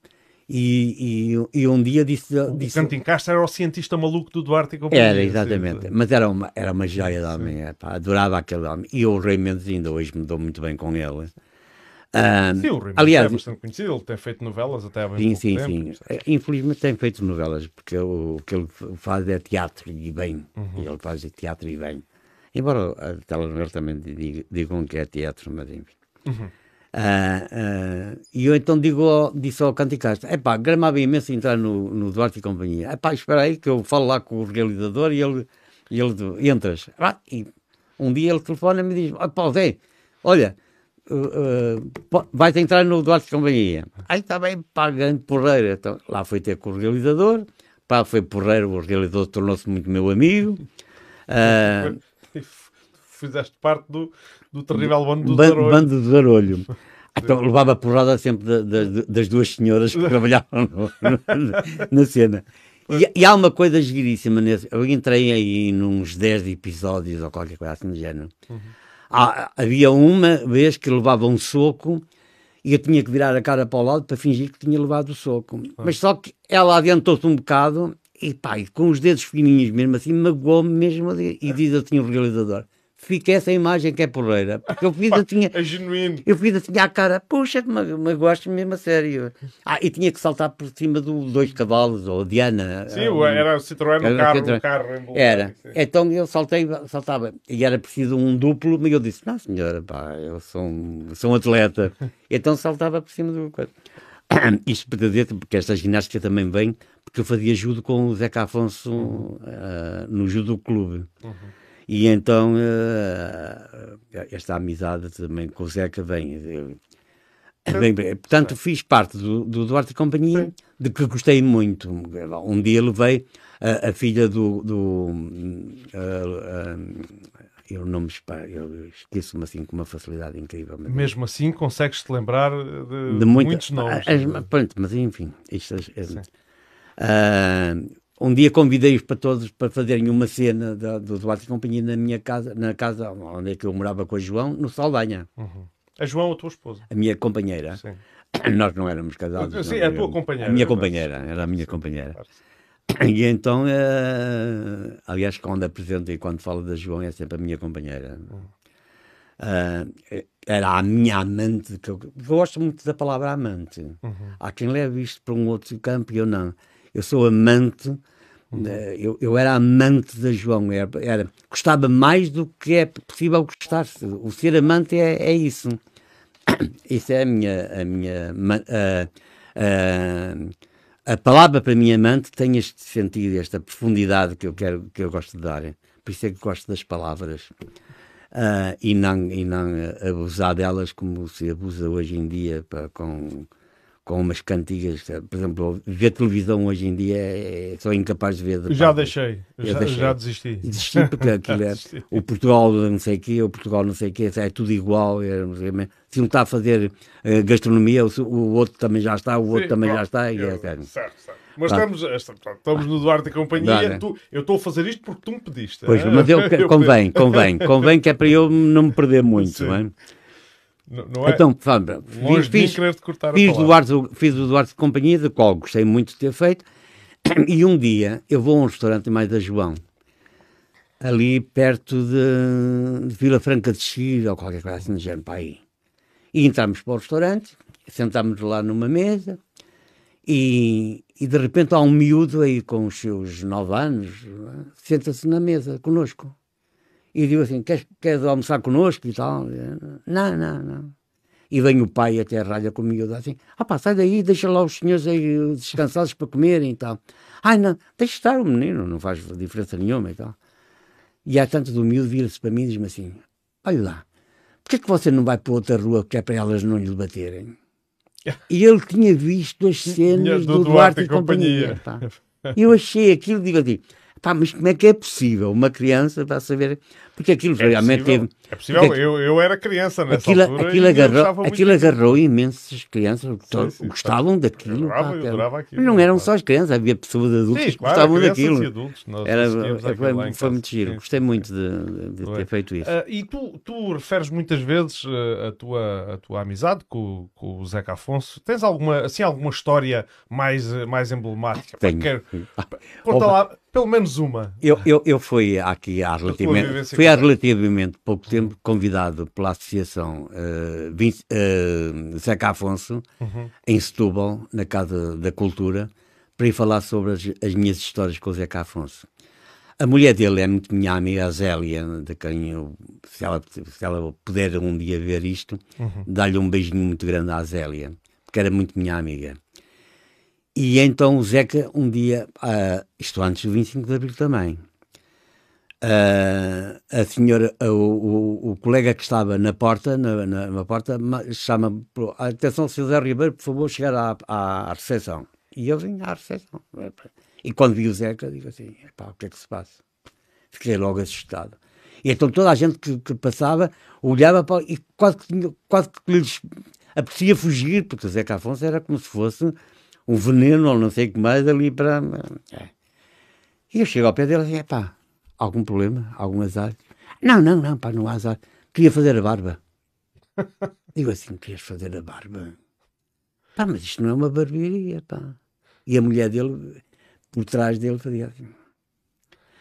e, e, e, um dia disse. disse o Cantin Castro era o cientista maluco do Duarte e companhia. Era, exatamente. Mas era uma, era uma joia de homem. É, pá, adorava aquele homem. E o Rei Mendes ainda hoje me dou muito bem com ele. Uh, sim, o Rei aliás, é bastante conhecido. Ele tem feito novelas até há bem sim, sim, tempo. Sim, Infelizmente tem feito novelas, porque o, o que ele faz é teatro e bem. Uhum. Ele faz teatro e bem. Embora a telenovela também digam que é teatro, mas enfim. Uhum. Uh, uh, e eu então digo, disse ao Canticasta: é pá, gramava imenso entrar no, no Duarte e Companhia. É pá, espera aí que eu falo lá com o realizador e ele, e ele entras. Ah, e um dia ele telefona e me diz: ah, pá, Zé, olha, uh, vais entrar no Duarte e Companhia. Aí está bem, pá, grande porreiro. Então, lá foi ter com o realizador, pá, foi porreiro, o realizador tornou-se muito meu amigo. Fizeste parte do, do terrível bando do Zarolho. Bando do Zarolho. Então levava porrada sempre das duas senhoras que trabalhavam no, no, na cena. E, e, há uma coisa giríssima nesse. Eu entrei aí nos 10 episódios ou qualquer coisa assim do género. Uhum. Há, havia uma vez que levava um soco e eu tinha que virar a cara para o lado para fingir que tinha levado o soco. Uhum. Mas só que ela adiantou-se um bocado e pá, com os dedos fininhos mesmo assim, magoou-me mesmo e diz assim o realizador: fica essa imagem que é porreira. Porque eu fiz, eu tinha. É genuíno. Eu tinha a cara, puxa, gosto mesmo a sério. Ah, e tinha que saltar por cima do dois cavalos, ou Diana. Sim, um, era o Citroën no carro, Citroën. carro Era. Então eu saltei, saltava. E era preciso um duplo, mas eu disse, não senhora, pá, eu sou um, sou um atleta. então saltava por cima do. Isto para dizer, porque esta ginástica também vem, porque eu fazia judo com o Zeca Afonso uhum. uh, no Judo Clube. Uhum. E então uh, esta amizade também com o Zeca vem. Bem, bem, portanto, fiz parte do, do Duarte Companhia, Sim. de que gostei muito. Um dia levei a, a filha do. do eu não me eu esqueço-me assim com uma facilidade incrível. Mas... Mesmo assim, consegues-te lembrar de, de muita, muitos nomes. As, pronto, mas enfim, isto, é, uh, um dia convidei-os para todos para fazerem uma cena da, do Duarte e Companhia na minha casa, na casa onde é que eu morava com a João, no Saldanha. Uhum. A João, a tua esposa? A minha companheira. Sim. Nós não éramos casados. Sim, não, a tua companheira. A minha companheira, era a minha companheira. E então, uh, aliás, quando apresento e quando falo da João, é sempre a minha companheira. Uh, era a minha amante, que eu, eu, gosto muito da palavra amante. Uhum. Há quem leve isto para um outro campo e eu não. Eu sou amante Uhum. Eu, eu, era amante da João, era, era, gostava mais do que é possível gostar-se. O ser amante é, é isso. Isso é a minha. A, minha a, a, a, palavra para mim amante tem este sentido, esta profundidade que eu, quero, que eu gosto de dar. Por isso é que gosto das palavras. Uh, e, não, e não abusar delas como se abusa hoje em dia para, com com umas cantigas, por exemplo, ver televisão hoje em dia é, sou incapaz de ver. De já deixei, já, deixei, já desisti. Desisti porque aquilo é o Portugal não sei o quê, o Portugal não sei o quê, é tudo igual. É, se um está a fazer uh, gastronomia, o, o, outro também já está, o outro Sim, também já está. E é, certo, certo. Mas estamos, estamos no Duarte e Companhia. Tu, eu estou a fazer isto porque tu me pediste. Pois, é? mas eu, convém, convém, convém que é para eu não me perder muito. Sim. Não é? Não, não é então, fiz, fiz, fiz, Duarte, fiz o Duarte de Companhia, da qual gostei muito de ter feito, e um dia eu vou a um restaurante mais da João, ali perto de, de Vila Franca de Xir, ou qualquer coisa assim do género, para aí. E entramos para o restaurante, sentámos lá numa mesa, e, e de repente há um miúdo aí com os seus nove anos, é? senta-se na mesa conosco e digo assim: queres, queres almoçar connosco e tal? Não, não, não. E vem o pai até a ralha comigo assim: ah pá, sai daí, deixa lá os senhores aí descansados para comerem e tal. Ai não, deixa estar o menino, não faz diferença nenhuma e tal. E há tanto do miúdo vira-se para mim e diz-me assim: olha lá, porquê é que você não vai para outra rua que é para elas não lhe baterem? E ele tinha visto as cenas do, do Duarte, Duarte e companhia. companhia eu achei aquilo, digo assim, Pá, mas como é que é possível uma criança para saber? Porque aquilo é realmente possível, teve. É possível, porque, eu, eu era criança nessa aquilo, altura. Aquilo agarrou, aquilo agarrou imensas crianças sim, sim, gostavam daquilo. Eu adorava, pá, adorava aquilo. Mas não eram só as crianças, havia pessoas adultas sim, que claro, gostavam daquilo. Adultos, era, foi, foi muito giro, gostei muito de, de ter feito isso. Uh, e tu, tu referes muitas vezes uh, a, tua, a tua amizade com, com o Zeca Afonso. Tens alguma, assim, alguma história mais, mais emblemática? Tenho. Quero, conta lá pelo menos uma. Eu, eu, eu fui aqui há relativamente, fui há relativamente pouco tempo convidado pela Associação uh, Vinci, uh, Zeca Afonso, uhum. em Setúbal, na Casa da Cultura, para ir falar sobre as, as, minhas histórias com o Zeca Afonso. A mulher dele é muito minha amiga, a Zélia, de quem eu, se ela, se ela puder um dia ver isto, uhum. dá-lhe um beijinho muito grande à Zélia, porque era muito minha amiga. E então o Zeca, um dia, uh, isto antes do 25 de Abril também, uh, a senhora, uh, o, o, colega que estava na porta, na, na, na porta, chama atenção, José Ribeiro, por favor, chegar à, à, recepção. E eu vim à recepção. E quando vi o Zeca, digo assim, pá, o que é que se passa? Fiquei logo assustado. E então toda a gente que, que passava olhava para, e quase que, tinha, quase que lhes apetecia fugir, porque o Zeca Afonso era como se fosse um veneno ou não sei o que mais ali para. É. E eu chego ao pé dele e digo: pá, algum problema? Algum azar? Não, não, não, pá, não há azar. Queria fazer a barba. Digo assim: querias fazer a barba? Pá, mas isto não é uma barbearia, pá. E a mulher dele, por trás dele, fazia assim.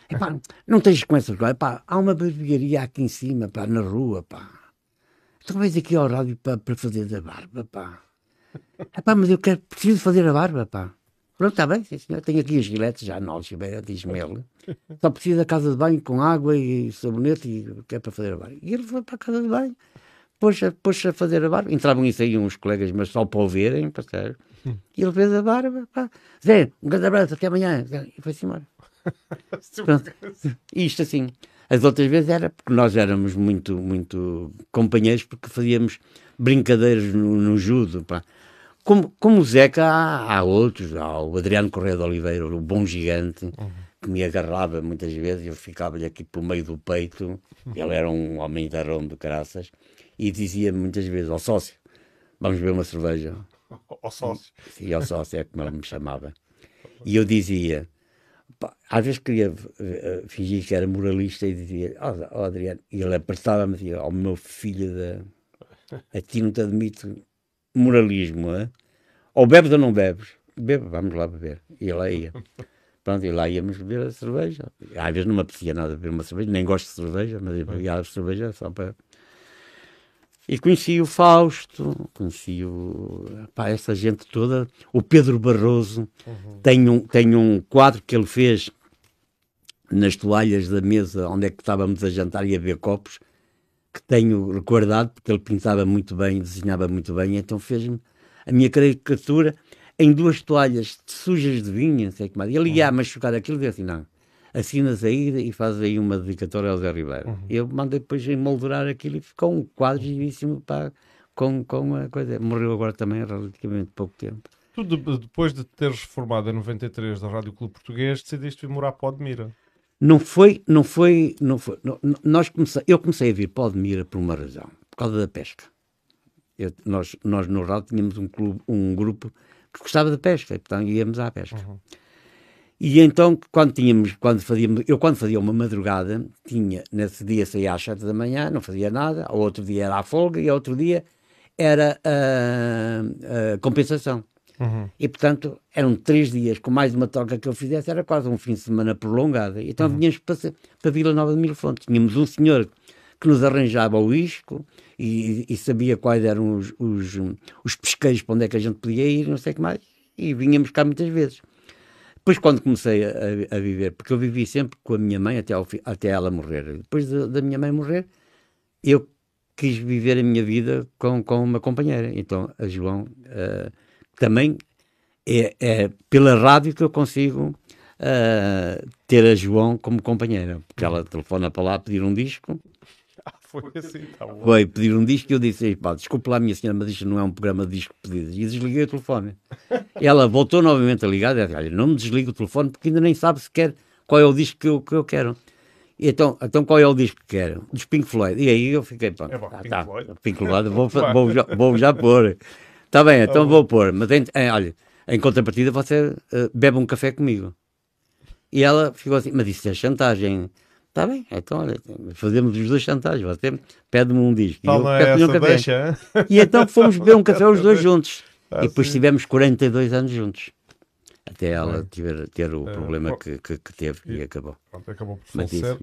Epá, não tens com essas coisas. Epá, há uma barbearia aqui em cima, pá, na rua, pá. Então vens aqui ao rádio para, para fazer da barba, pá. Epá, mas eu quero, preciso fazer a barba, pá. Pronto, está bem, sim, senhor. Tenho aqui as giletes já Algibeira, diz-me ele. Só preciso da casa de banho com água e sabonete e quer para fazer a barba. E ele foi para a casa de banho, pôs-se pôs a fazer a barba. Entravam isso aí uns colegas, mas só para o verem, para ser. E ele fez a barba, pá. Zé, um grande abraço, até amanhã. E foi-se embora. Pronto. Isto assim. As outras vezes era porque nós éramos muito, muito companheiros, porque fazíamos brincadeiras no, no judo, pá. Como, como o Zeca, há, há outros, há o Adriano Correia de Oliveira, o bom gigante, uhum. que me agarrava muitas vezes, eu ficava-lhe aqui pelo meio do peito, uhum. ele era um homem tarão de caraças, e dizia muitas vezes ao sócio, vamos beber uma cerveja. Ao sócio? Sim, ao sócio é como ele me chamava. E eu dizia, pá, às vezes queria uh, fingir que era moralista e dizia, ó oh, oh, Adriano, e ele apertava-me e dizia, ó oh, meu filho da... A ti não te admito moralismo, é? ou bebes ou não bebes? Bebe, vamos lá beber. E lá ia. Pronto, e lá íamos beber a cerveja. Às vezes não me apetecia nada beber uma cerveja, nem gosto de cerveja, mas bebia a cerveja só para. E conheci o Fausto, conheci o, pá, essa gente toda. O Pedro Barroso uhum. tem, um, tem um quadro que ele fez nas toalhas da mesa onde é que estávamos a jantar e a beber copos que tenho recordado, porque ele pintava muito bem, desenhava muito bem, então fez-me a minha caricatura em duas toalhas sujas de vinho, não sei que mais. Ele ia uhum. machucar aquilo e disse assim: não, assinas aí e faz aí uma dedicatória ao Zé Ribeiro. Uhum. Eu mandei depois emoldurar aquilo e ficou um quadro giríssimo para, com, com a coisa. Morreu agora também há relativamente pouco tempo. Tu, depois de teres formado em 93 da Rádio Clube Português, decidiste vir morar para Odmira. Não foi, não foi, não foi. Não, nós comecei, eu comecei a vir para Odmira por uma razão, por causa da pesca. Eu, nós, nós no Rádio tínhamos um, clube, um grupo que gostava de pesca, então íamos à pesca. Uhum. E então, quando tínhamos, quando fazíamos, eu quando fazia uma madrugada, tinha, nesse dia saía às sete da manhã, não fazia nada, ao outro dia era a folga e ao outro dia era a, a compensação. Uhum. E, portanto, eram três dias com mais uma troca que eu fizesse, era quase um fim de semana prolongado. Então uhum. vinhamos para, para Vila Nova de Mil Fontes. Tínhamos um senhor que nos arranjava o isco e, e sabia quais eram os, os, os, pesqueiros para onde é que a gente podia ir, não sei o que mais. E vinhamos cá muitas vezes. Depois, quando comecei a, a, viver, porque eu vivi sempre com a minha mãe até, ao, até ela morrer. Depois de, da minha mãe morrer, eu quis viver a minha vida com, com uma companheira. Então, a João. Uh, também é, é, pela rádio que eu consigo uh, ter a João como companheira, porque ela telefona para lá pedir um disco. Ah, foi assim, tá bom. Foi pedir um disco e eu disse: pá, desculpe lá, minha senhora, mas isto não é um programa de disco pedido. E desliguei o telefone. ela voltou novamente a ligar e disse: olha, não me desligue o telefone porque ainda nem sabe sequer qual é o disco que eu, que eu quero. E então, então qual é o disco que quero? Dos Pink Floyd. E aí eu fiquei, pá, é bom, ah, Pink, tá, Floyd. Pink Floyd, vou, vou, já, vou já pôr. Está bem, então vou pôr. Mas em, em, olha, em contrapartida você uh, bebe um café comigo. E ela ficou assim, mas isso é chantagem. Está bem, então olha, fazemos os dois chantagens. Você pede-me um disco. Tal e eu é um café. Deixa, e então fomos beber um café os dois juntos. Ah, e depois sim. tivemos 42 anos juntos. Até ela tiver, ter o é, problema que, que, que, teve e, e acabou. Pronto, acabou por falecer.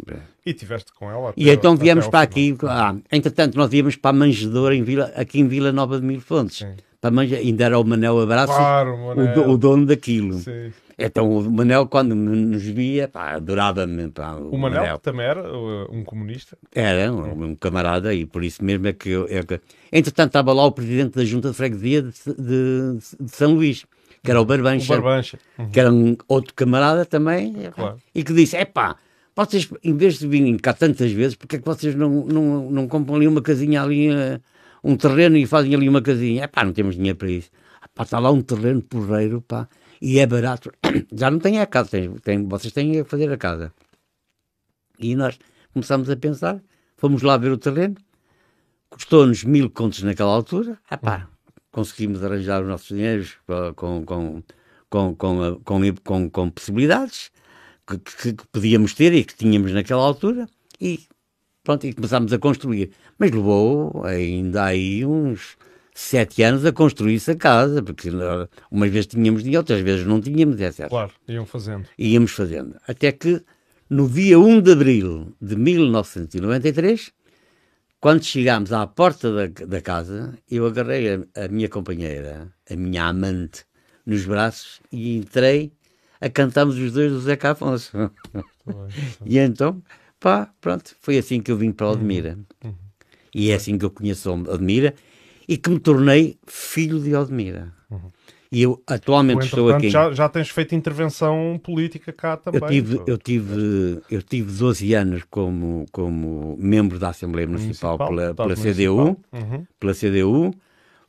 E tiveste com ela. Até, e então viemos para aqui. Ah, entretanto, nós íamos para a manjedora em Vila, aqui em Vila Nova de Mil Fontes. Sim também ainda era o Manel Abraço claro, Manel. O, o, dono daquilo. Sim. Então o Manel, quando nos via, adorava-me. O, o Manel, Manel, também era uh, um comunista? Era, um, um, camarada, e por isso mesmo é que eu. É que... Entretanto, estava lá o presidente da Junta de Freguesia de, de, de São Luís, que era o Barbancha. O Barbancha. Uhum. Que era um outro camarada também, claro. e que disse: é pá. Vocês, em vez de virem cá tantas vezes, porque é que vocês não, não, não compram ali uma casinha ali uh, um terreno e fazem ali uma casinha. É pá, não temos dinheiro para isso. Pá, está lá um terreno porreiro, pá, e é barato. Já não tem a casa, tem, tem, vocês têm a fazer a casa. E nós começamos a pensar, fomos lá ver o terreno, custou-nos mil contos naquela altura, ah pá, conseguimos arranjar os nossos dinheiros com, com, com, com, com, com, com possibilidades que, que, que podíamos ter e que tínhamos naquela altura, e Pronto, e começámos a construir. Mas levou ainda aí uns sete anos a construir-se a casa, porque umas vezes tínhamos dinheiro, outras vezes não tínhamos, etc. Claro, iam fazendo. Íamos fazendo. Até que No dia 1 de abril de 1993, quando chegámos à porta da, da casa, eu agarrei a, a, minha companheira, a minha amante, nos braços e entrei a cantarmos os dois do Zeca Afonso. e então, pá, pronto, foi assim que eu vim para Odmira. Uhum. E é assim que eu conheço Odmira e que me tornei filho de Odmira. Uhum. E eu atualmente estou aqui. Já, já tens feito intervenção política cá também. Eu tive, eu tive, eu tive 12 anos como, como membro da Assembleia Municipal, Municipal pela, pela CDU. Uhum. Pela CDU.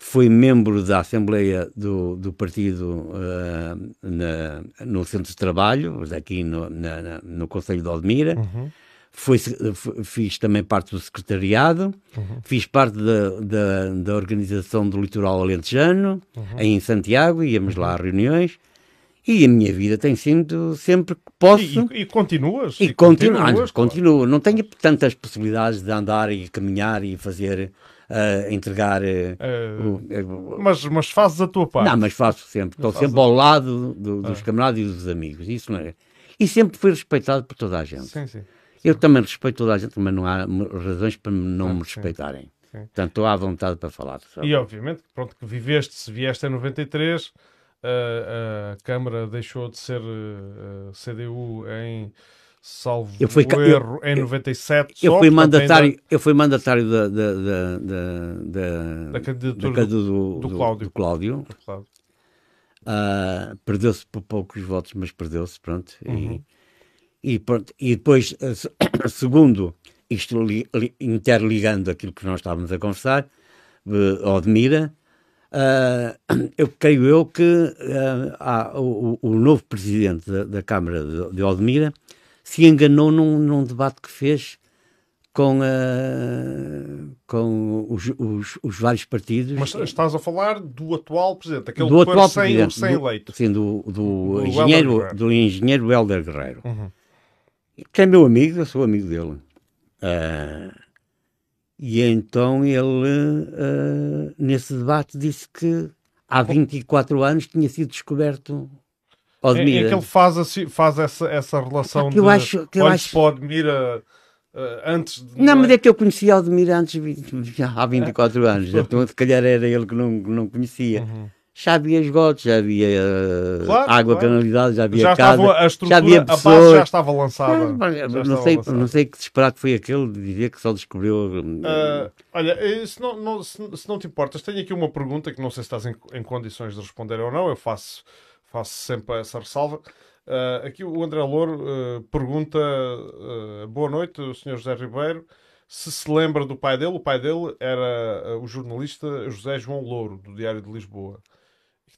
Fui membro da Assembleia do, do Partido uh, na, no Centro de Trabalho, aqui no, na, na, no Conselho de Odmira. Uhum. Foi, fiz também parte do secretariado, uhum. fiz parte da, da, da, organização do litoral alentejano, uhum. em Santiago, íamos uhum. lá a reuniões, e a minha vida tem sido sempre que posso... E, e, e continuas? E, e continuo, continuas, continuo. Não tenho tantas possibilidades de andar e caminhar e fazer... Uh, entregar. Uh, uh, mas, mas fazes a tua parte. Não, mas faço sempre. Estou sempre ao lado do, dos ah. camaradas e dos amigos. Isso não é. E sempre fui respeitado por toda a gente. Sim, sim. Eu também respeito toda a gente, mas não há razões para não ah, me respeitarem. Sim. Portanto, estou à vontade para falar. E obviamente, pronto, que viveste, se vieste em 93, a, a Câmara deixou de ser uh, CDU em salvo eu fui, erro, eu, em 97 eu, só, fui mandatário ainda... eu fui mandatário da, da, da, da, da candidatura do, do, do, Cláudio, do Cláudio. Cláudio. Uh, perdeu-se por poucos votos mas perdeu-se pronto uhum. e e, pronto, e depois, eh, segundo, isto li, li, interligando aquilo que nós estávamos a conversar, uh, Odmira, uh, eu creio eu que uh, há, o, o, novo presidente da, da Câmara de, de, Odmira se enganou num, num debate que fez com, uh, com os, os, os, vários partidos. Mas estás a falar do atual presidente, aquele do atual sem, sem eleito. Sim, do, do, do engenheiro, do engenheiro Helder Guerreiro. Uhum que é meu amigo, eu sou amigo dele. Uh, e então ele, uh, nesse debate, disse que há 24 anos tinha sido descoberto Odmira. É, é que ele faz, assim, faz essa, essa relação que eu de acho, que eu acho... para Odmira uh, antes de... Não, mas é que eu conhecia Odmira antes, há 24 é? anos. Então, se calhar era ele que não, não conhecia. Uhum já havia esgotos, já havia uh, claro, água claro. canalizada, já havia já casa, a estrutura, já havia pessoas. A base já estava lançada. Não, não, não sei, lançada. não sei que disparate foi aquele de dizer que só descobriu. Uh, olha, eh, se não, não, se, se, não te importas, tenho aqui uma pergunta que não sei se estás em, em condições de responder ou não. Eu faço, faço sempre essa ressalva. Uh, aqui o André Louro uh, pergunta: Boa noite, o Sr. José Ribeiro. Se se lembra do pai dele, o pai dele era o jornalista José João Louro, do Diário de Lisboa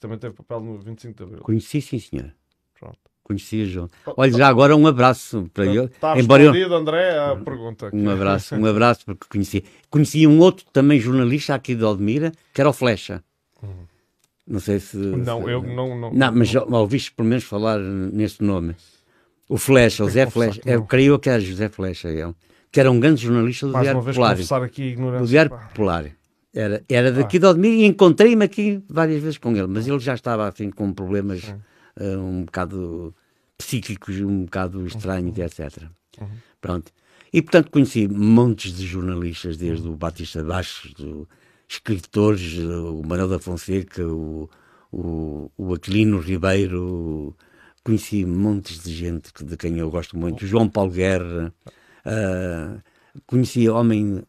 também teve papel no 25 de Abril. Conheci, sim, senhor. Pronto. Conhecia João. Olha, já agora um abraço para ele. Está Embora eu... André, a pergunta. Um abraço, um abraço, porque conheci. Conheci um outro também jornalista aqui de Aldemira, que era o Flecha. Uhum. Não sei se... Não, se... eu não... Não, não mas já ouviste pelo menos falar nesse nome. O Flecha, o José Flecha. Eu creio que era José Flecha, ele. Que era um grande jornalista do Mais Diário Popular. Aqui, do Diário Popular. Era, era daqui ah. de Odmir e encontrei-me aqui várias vezes com ele, mas ele já estava assim com problemas uh, um bocado psíquicos, um bocado estranhos, uhum. etc. Uhum. Pronto. E portanto conheci montes de jornalistas, desde uhum. o Batista Baixos, do, escritores, o Manuel da Fonseca, o, o, o Aquilino Ribeiro, conheci montes de gente de quem eu gosto muito, João Paulo Guerra. Uh, conheci homem,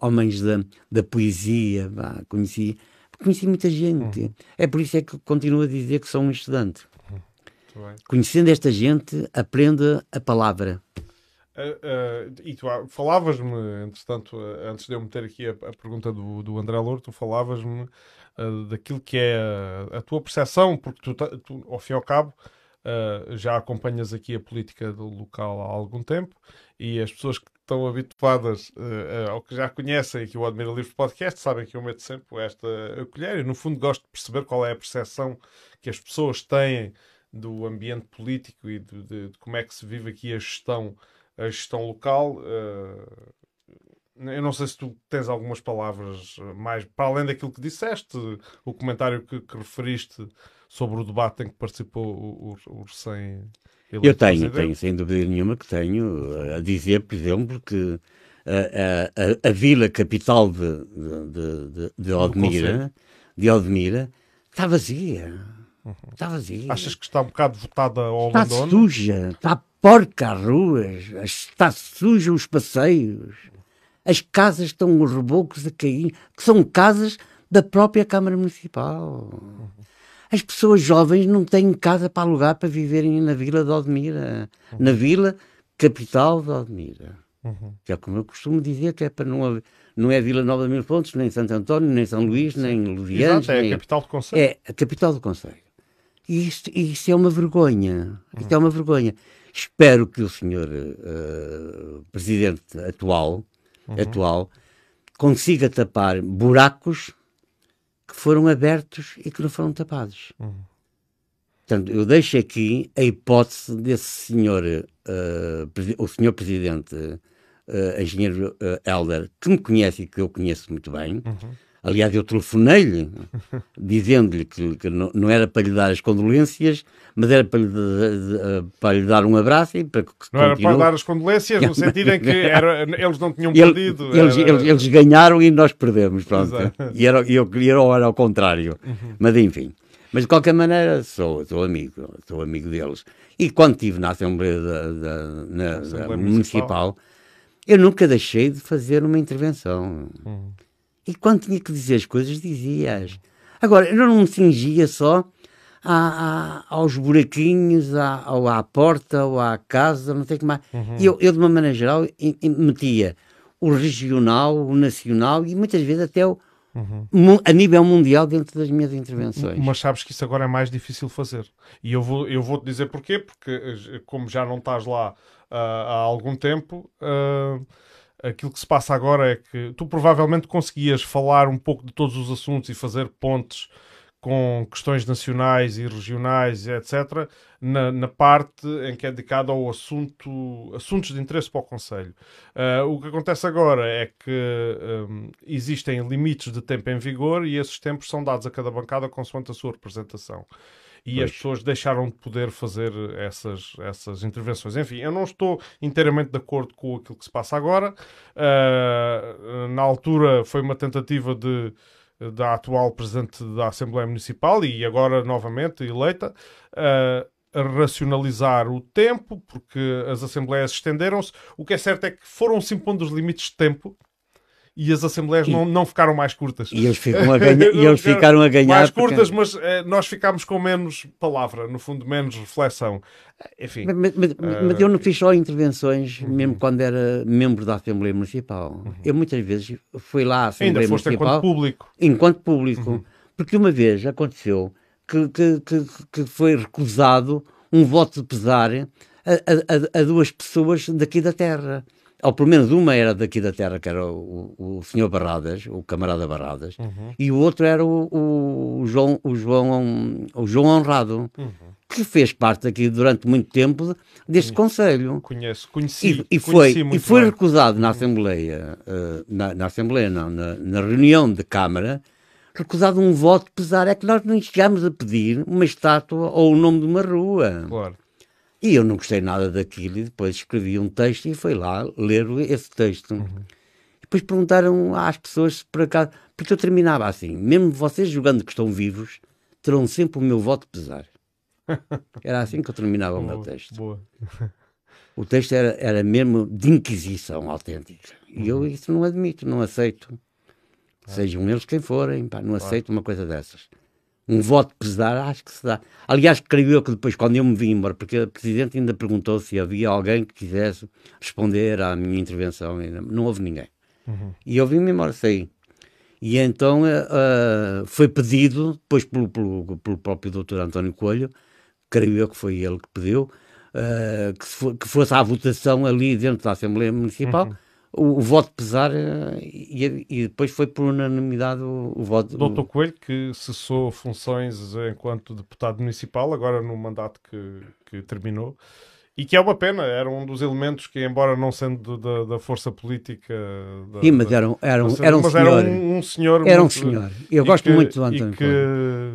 homens da, da poesia, conheci, conheci muita gente. Uhum. É por isso é que continuo a dizer que sou um estudante. Uhum. Conhecendo esta gente, aprenda a palavra. Uh, uh, e tu falavas-me, entretanto, uh, antes de eu meter aqui a, a pergunta do, do André Louro, tu falavas-me daquilo que é a, a tua percepção, porque tu, tu, ao fim e ao cabo, já acompanhas aqui a política do local há algum tempo e as pessoas que estão habituadas uh, ao que já conhecem aqui o Admira Livre Podcast, sabem que eu meto sempre esta colher e, no fundo, gosto de perceber qual é a percepção que as pessoas têm do ambiente político e de, de, de como é que se vive aqui a gestão, a gestão local. Uh, eu não sei se tu tens algumas palavras mais para além daquilo que disseste, o comentário que, que referiste sobre o debate em que participou o, o, o recém Eu tenho, tenho, sem dúvida nenhuma que tenho a dizer, por exemplo, que a, a, a vila capital de, de, de, de Odmira, de Odmira está vazia. Uhum. Está vazia. Achas que está um bocado votada ao está abandono? Está suja, está porca as ruas, está suja os passeios. As casas estão os rebocos a cair, que são casas da própria Câmara Municipal. As pessoas jovens não têm casa para alugar para viverem na Vila de Odmira, na Vila Capital de Odmira. Uhum. Que é como eu costumo dizer, que é para não haver, não é Vila Nova de Mil Pontos, nem Santo António, nem São Luís, Sim. nem Luvianes. é nem... a capital do Conselho. É a capital do Conselho. E isto, isto é uma vergonha. Uhum. Isto é uma vergonha. Espero que o senhor uh, presidente atual, uhum. atual consiga tapar buracos foram abertos e que não foram tapados. Uhum. Portanto, eu deixo aqui a hipótese desse senhor, uh, o senhor presidente, uh, engenheiro uh, Helder, que me conhece e que eu conheço muito bem. Uhum. Aliás, eu telefonei-lhe, dizendo-lhe que, que não, era para lhe dar as condolências, mas era para lhe, para lhe dar um abraço e para que Não era para dar as condolências, no sentido em que era, eles não tinham perdido. Eles, era... eles, eles, ganharam e nós perdemos, pronto. E era, eu queria era ao contrário. Uhum. Mas enfim. Mas de qualquer maneira, sou, sou amigo, sou amigo deles. E quando estive na Assembleia, da, da, na, Assembleia da Municipal, eu nunca deixei de fazer uma intervenção. Uhum. E quando tinha que dizer as coisas, dizia-as. Agora, eu não me cingia só aos buraquinhos, à, ou à porta, ou à casa, não sei o que mais. Uhum. Eu, eu, de uma maneira geral, metia o regional, o nacional e muitas vezes até o, uhum. a nível mundial dentro das minhas intervenções. Mas sabes que isso agora é mais difícil fazer. E eu vou, eu vou te dizer porquê, porque eh, como já não estás lá uh, há algum tempo. Uh, aquilo que se passa agora é que tu provavelmente conseguias falar um pouco de todos os assuntos e fazer pontes com questões nacionais e regionais, etc., na, na, parte em que é dedicada ao assunto, assuntos de interesse para o Conselho. Uh, o que acontece agora é que um, existem limites de tempo em vigor e esses tempos são dados a cada bancada consoante a sua representação e pois. as pessoas deixaram de poder fazer essas, essas intervenções. Enfim, eu não estou inteiramente de acordo com aquilo que se passa agora. Uh, na altura foi uma tentativa de da atual presidente da Assembleia Municipal e agora novamente eleita uh, a racionalizar o tempo porque as assembleias estenderam-se. O que é certo é que foram-se impondo os limites de tempo e as assembleias e, não, não ficaram mais curtas. E eles, ficam a ganha, e eles ficaram a ganhar. Mais curtas, porque... mas eh, nós ficámos com menos palavra, no fundo, menos reflexão. Enfim. Mas, mas, uh... mas eu não fiz só intervenções, uhum. mesmo quando era membro da Assembleia Municipal. Uhum. Eu muitas vezes fui lá à Assembleia Ainda foste Municipal. enquanto público. Enquanto público. Uhum. Porque uma vez aconteceu que, que, que, que foi recusado um voto de pesar a, a, a, duas pessoas daqui da terra ou pelo menos uma era daqui da terra, que era o, o senhor Barradas, o camarada Barradas, uhum. e o outro era o, o, João, o, João, o João Honrado, uhum. que fez parte aqui durante muito tempo deste Conselho. Conheço, conheci. E, e foi, e foi recusado na Assembleia, uh, na, na, Assembleia não, na, na reunião de Câmara, recusado um voto, pesar é que nós nem chegámos a pedir uma estátua ou o nome de uma rua. Claro. E eu não gostei nada daquilo e depois escrevi um texto e fui lá ler esse texto. Uhum. Depois perguntaram às pessoas se por acaso. Porque eu terminava assim: mesmo vocês jogando que estão vivos, terão sempre o meu voto pesar. Era assim que eu terminava boa, o meu texto. Boa. O texto era, era mesmo de inquisição autêntica. E eu uhum. isso não admito, não aceito. É. Sejam eles quem forem, pá, não aceito uma coisa dessas um voto pesar, acho que se dá. Aliás, creio eu que depois, quando eu me vim embora, porque a Presidente ainda perguntou se havia alguém que quisesse responder à minha intervenção, não houve ninguém. Uhum. E eu vim-me embora, saí. E então uh, foi pedido, depois pelo, pelo, pelo próprio Dr. António Coelho, creio eu que foi ele que pediu, uh, que, for, que, fosse à votação ali dentro da Assembleia Municipal. Uhum o, o, voto pesar eh, e, e, depois foi por unanimidade o, o voto. Doutor Coelho, que cessou funções enquanto deputado municipal, agora no mandato que, que terminou, e que é uma pena, era um dos elementos que, embora não sendo da, da força política. Da, Sim, mas era, era, um, era um mas senhor. Era um, um senhor. Era um senhor. Eu gosto que, muito do António. E que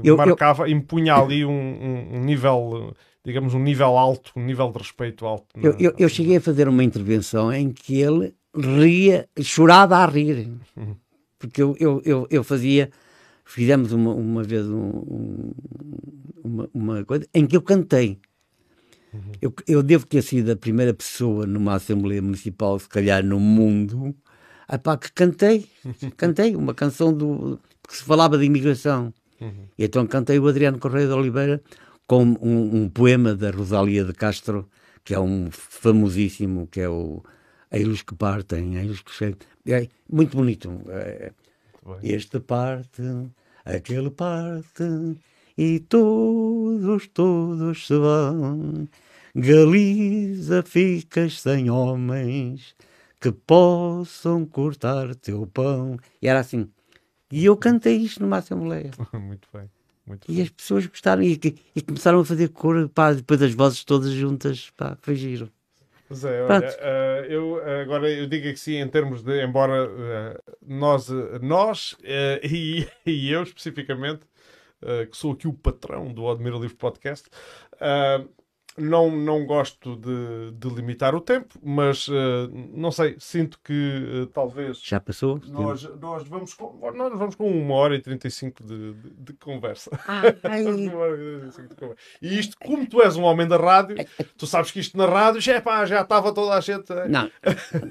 eu, marcava, eu... impunha ali um, um nível digamos, um nível alto, um nível de respeito alto. Na... Eu, eu, eu, cheguei a fazer uma intervenção em que ele ria, chorava a rir. Uhum. Porque eu, eu, eu, eu, fazia, fizemos uma, uma vez um, um, uma, uma coisa em que eu cantei. Uhum. Eu, eu devo ter sido a primeira pessoa numa Assembleia Municipal, se calhar no mundo, epá, que cantei. cantei uma canção do, que se falava de imigração. Uhum. E então cantei o Adriano Correia de Oliveira com um, um, poema da Rosalia de Castro, que é um famosíssimo, que é o Eles que partem, eles que chegam. É muito bonito. É, este parte, aquele parte, e todos, todos se vão. Galiza ficas sem homens que possam cortar teu pão. E era assim. E eu cantei isto numa assembleia. Muito bem. Muito e bem. as pessoas gostaram e, e, começaram a fazer cor, pá, depois as vozes todas juntas, pá, foi giro. Pois é, olha, uh, eu agora eu digo que sim, em termos de, embora uh, nós, nós uh, e, e, eu especificamente, que sou aqui o patrão do Admira Livre Podcast, não, não gosto de, de, limitar o tempo, mas uh, não sei, sinto que uh, talvez. Já passou? Nós, nós, vamos com, nós vamos com uma hora e 35 de, de, de conversa. Ai. e isto, como tu és um homem da rádio, tu sabes que isto na rádio já, pá, já estava toda a gente. Não,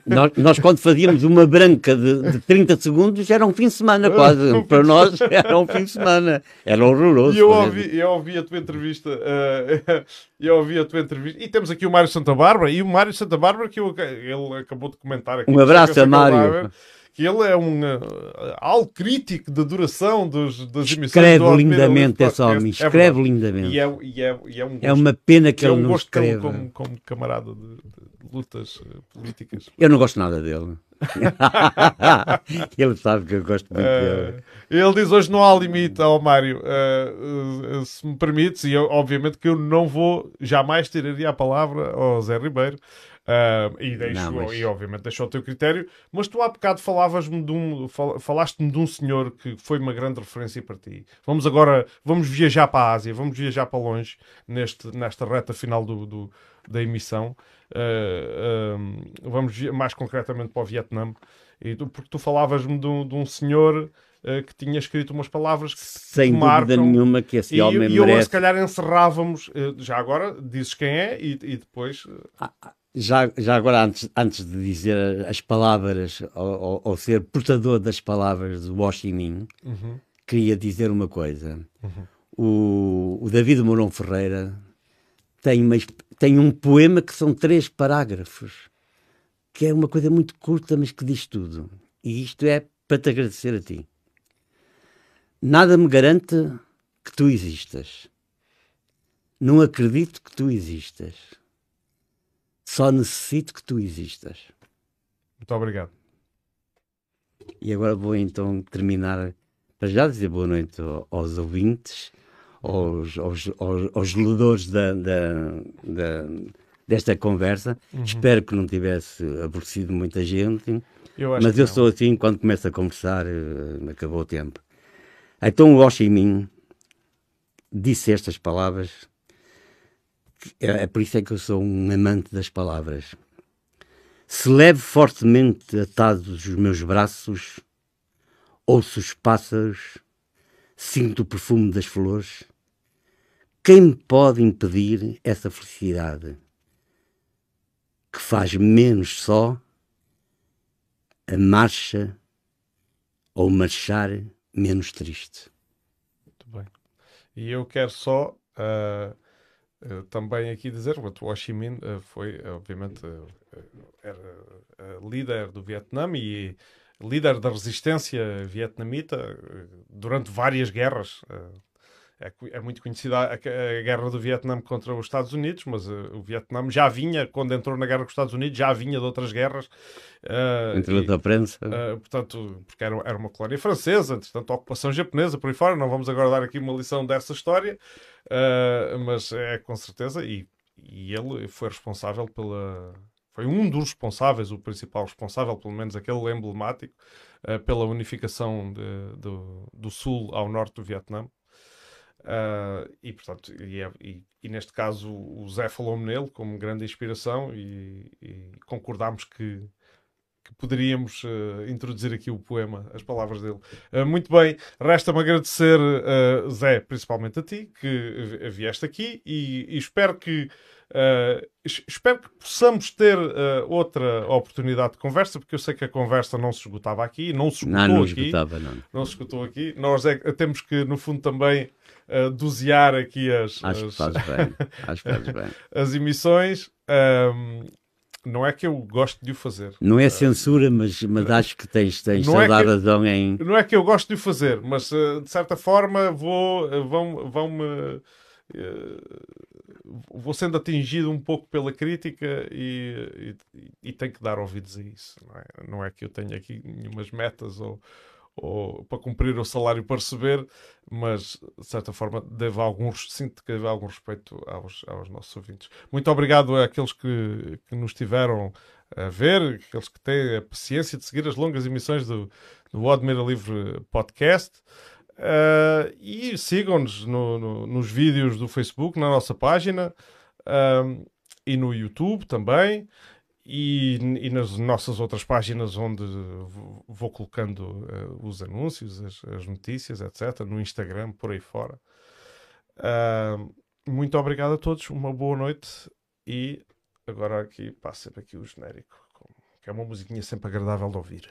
nós, nós quando fazíamos uma branca de, de 30 segundos era um fim de semana quase. Para nós era um fim de semana. Era horroroso. E eu ouvi, eu ouvi a tua entrevista. Uh, eu ouvi a tua entrevista. E temos aqui o Mário Santa Bárbara. E o Mário Santa Bárbara, que eu, ele acabou de comentar aqui. Um abraço a Mário. Que ele é um uh, algo crítico da duração dos, das emissões. Escreve lindamente esse homem, é escreve é lindamente. E é, e é, e é, um gosto, é uma pena que é ele um não escreva. Como, como, camarada de, de lutas uh, políticas. Eu não gosto nada dele. ele sabe que eu gosto muito uh, dele. Ele diz hoje não há limite ao Mário. Uh, uh, se me permites, e eu, obviamente que eu não vou jamais tiraria a palavra ao Zé Ribeiro. E, deixo, não, mas... e obviamente deixou o teu critério, mas tu há bocado falavas-me de um, falaste-me de um senhor que foi uma grande referência para ti. Vamos agora, vamos viajar para a Ásia, vamos viajar para longe neste, nesta reta final do, do da emissão. vamos mais concretamente para o Vietnã. E tu, porque tu falavas-me de, de um senhor uh, que tinha escrito umas palavras que Sem marcam, dúvida nenhuma que esse e, homem e merece. eu, se calhar, encerrávamos, uh, já agora, dizes quem é e, e depois... Ah, ah, já, já agora, antes, antes de dizer as palavras, ou, ou, ou ser portador das palavras do Ho Chi Minh, uhum. queria dizer uma coisa. Uhum. O, o David Mourão Ferreira tem, uma, tem um poema que são três parágrafos, que é uma coisa muito curta, mas que diz tudo. E isto é para te agradecer a ti. Nada me garante que tu existas. Não acredito que tu existas. Só necessito que tu existas. Muito obrigado. E agora vou então terminar para já dizer boa noite aos ouvintes, aos, aos, aos, aos ledores da, da, da, desta conversa. Uhum. Espero que não tivesse aborrecido muita gente, eu mas eu não. sou assim, quando começo a conversar, uh, acabou o tempo. Então o Ho Chi Minh disse estas palavras, é, é por isso é que eu sou um amante das palavras. Se levo fortemente atados os meus braços, ouço os pássaros, sinto o perfume das flores. Quem me pode impedir essa felicidade que faz menos só a marcha ou marchar menos triste. Muito bem. E eu quero só uh, uh, também aqui dizer o Ho Chi Minh uh, foi, obviamente, era líder do Vietnã e líder da resistência vietnamita durante várias guerras é, é muito conhecida a, a, guerra do Vietnã contra os Estados Unidos, mas uh, o Vietnã já vinha, quando entrou na guerra com os Estados Unidos, já vinha de outras guerras. Uh, Entre da prensa. Uh, portanto, porque era, era uma colónia francesa, entretanto, a ocupação japonesa, por aí fora. Não vamos agora dar aqui uma lição dessa história, uh, mas é com certeza. E, e ele foi responsável pela. Foi um dos responsáveis, o principal responsável, pelo menos aquele emblemático, pela unificação de, do, do sul ao norte do Vietnã. Uh, e, portanto, e, é, e, e, neste caso o Zé falou-me nele como grande inspiração e, e concordámos que, que poderíamos uh, introduzir aqui o poema, as palavras dele. Uh, muito bem, resta-me agradecer, Zé, principalmente a ti, que vieste aqui e, espero que espero que possamos ter outra oportunidade de conversa, porque eu sei que a conversa não se esgotava aqui, não se esgotou não, não aqui. Esgotava, não. não se esgotou aqui. Nós é, temos que, no fundo, também uh, dosear aqui as, acho as, que fazes bem. Acho que fazes bem. as emissões. Um, não é que eu gosto de o fazer. Não é censura, mas, mas acho que tens, tens toda é a razão em. Não é que eu gosto de o fazer, mas de certa forma vou, vão, vão me vou sendo atingido um pouco pela crítica e, e, e tenho que dar ouvidos a isso. Não é, não é que eu tenha aqui nenhumas metas ou, ou para cumprir o salário para receber, mas de certa forma devo algum, sinto que devo algum respeito aos, aos nossos ouvintes. Muito obrigado àqueles que, que nos tiveram a ver, aqueles que têm a paciência de seguir as longas emissões do, do Admira Livre Podcast. Uh, e sigam-nos no, no, nos vídeos do Facebook, na nossa página uh, e no YouTube também. E, e, nas nossas outras páginas onde vou colocando uh, os anúncios, as, as, notícias, etc. No Instagram, por aí fora. muito obrigado a todos, uma boa noite e agora aqui passa aqui o genérico, que é uma musiquinha sempre agradável de ouvir.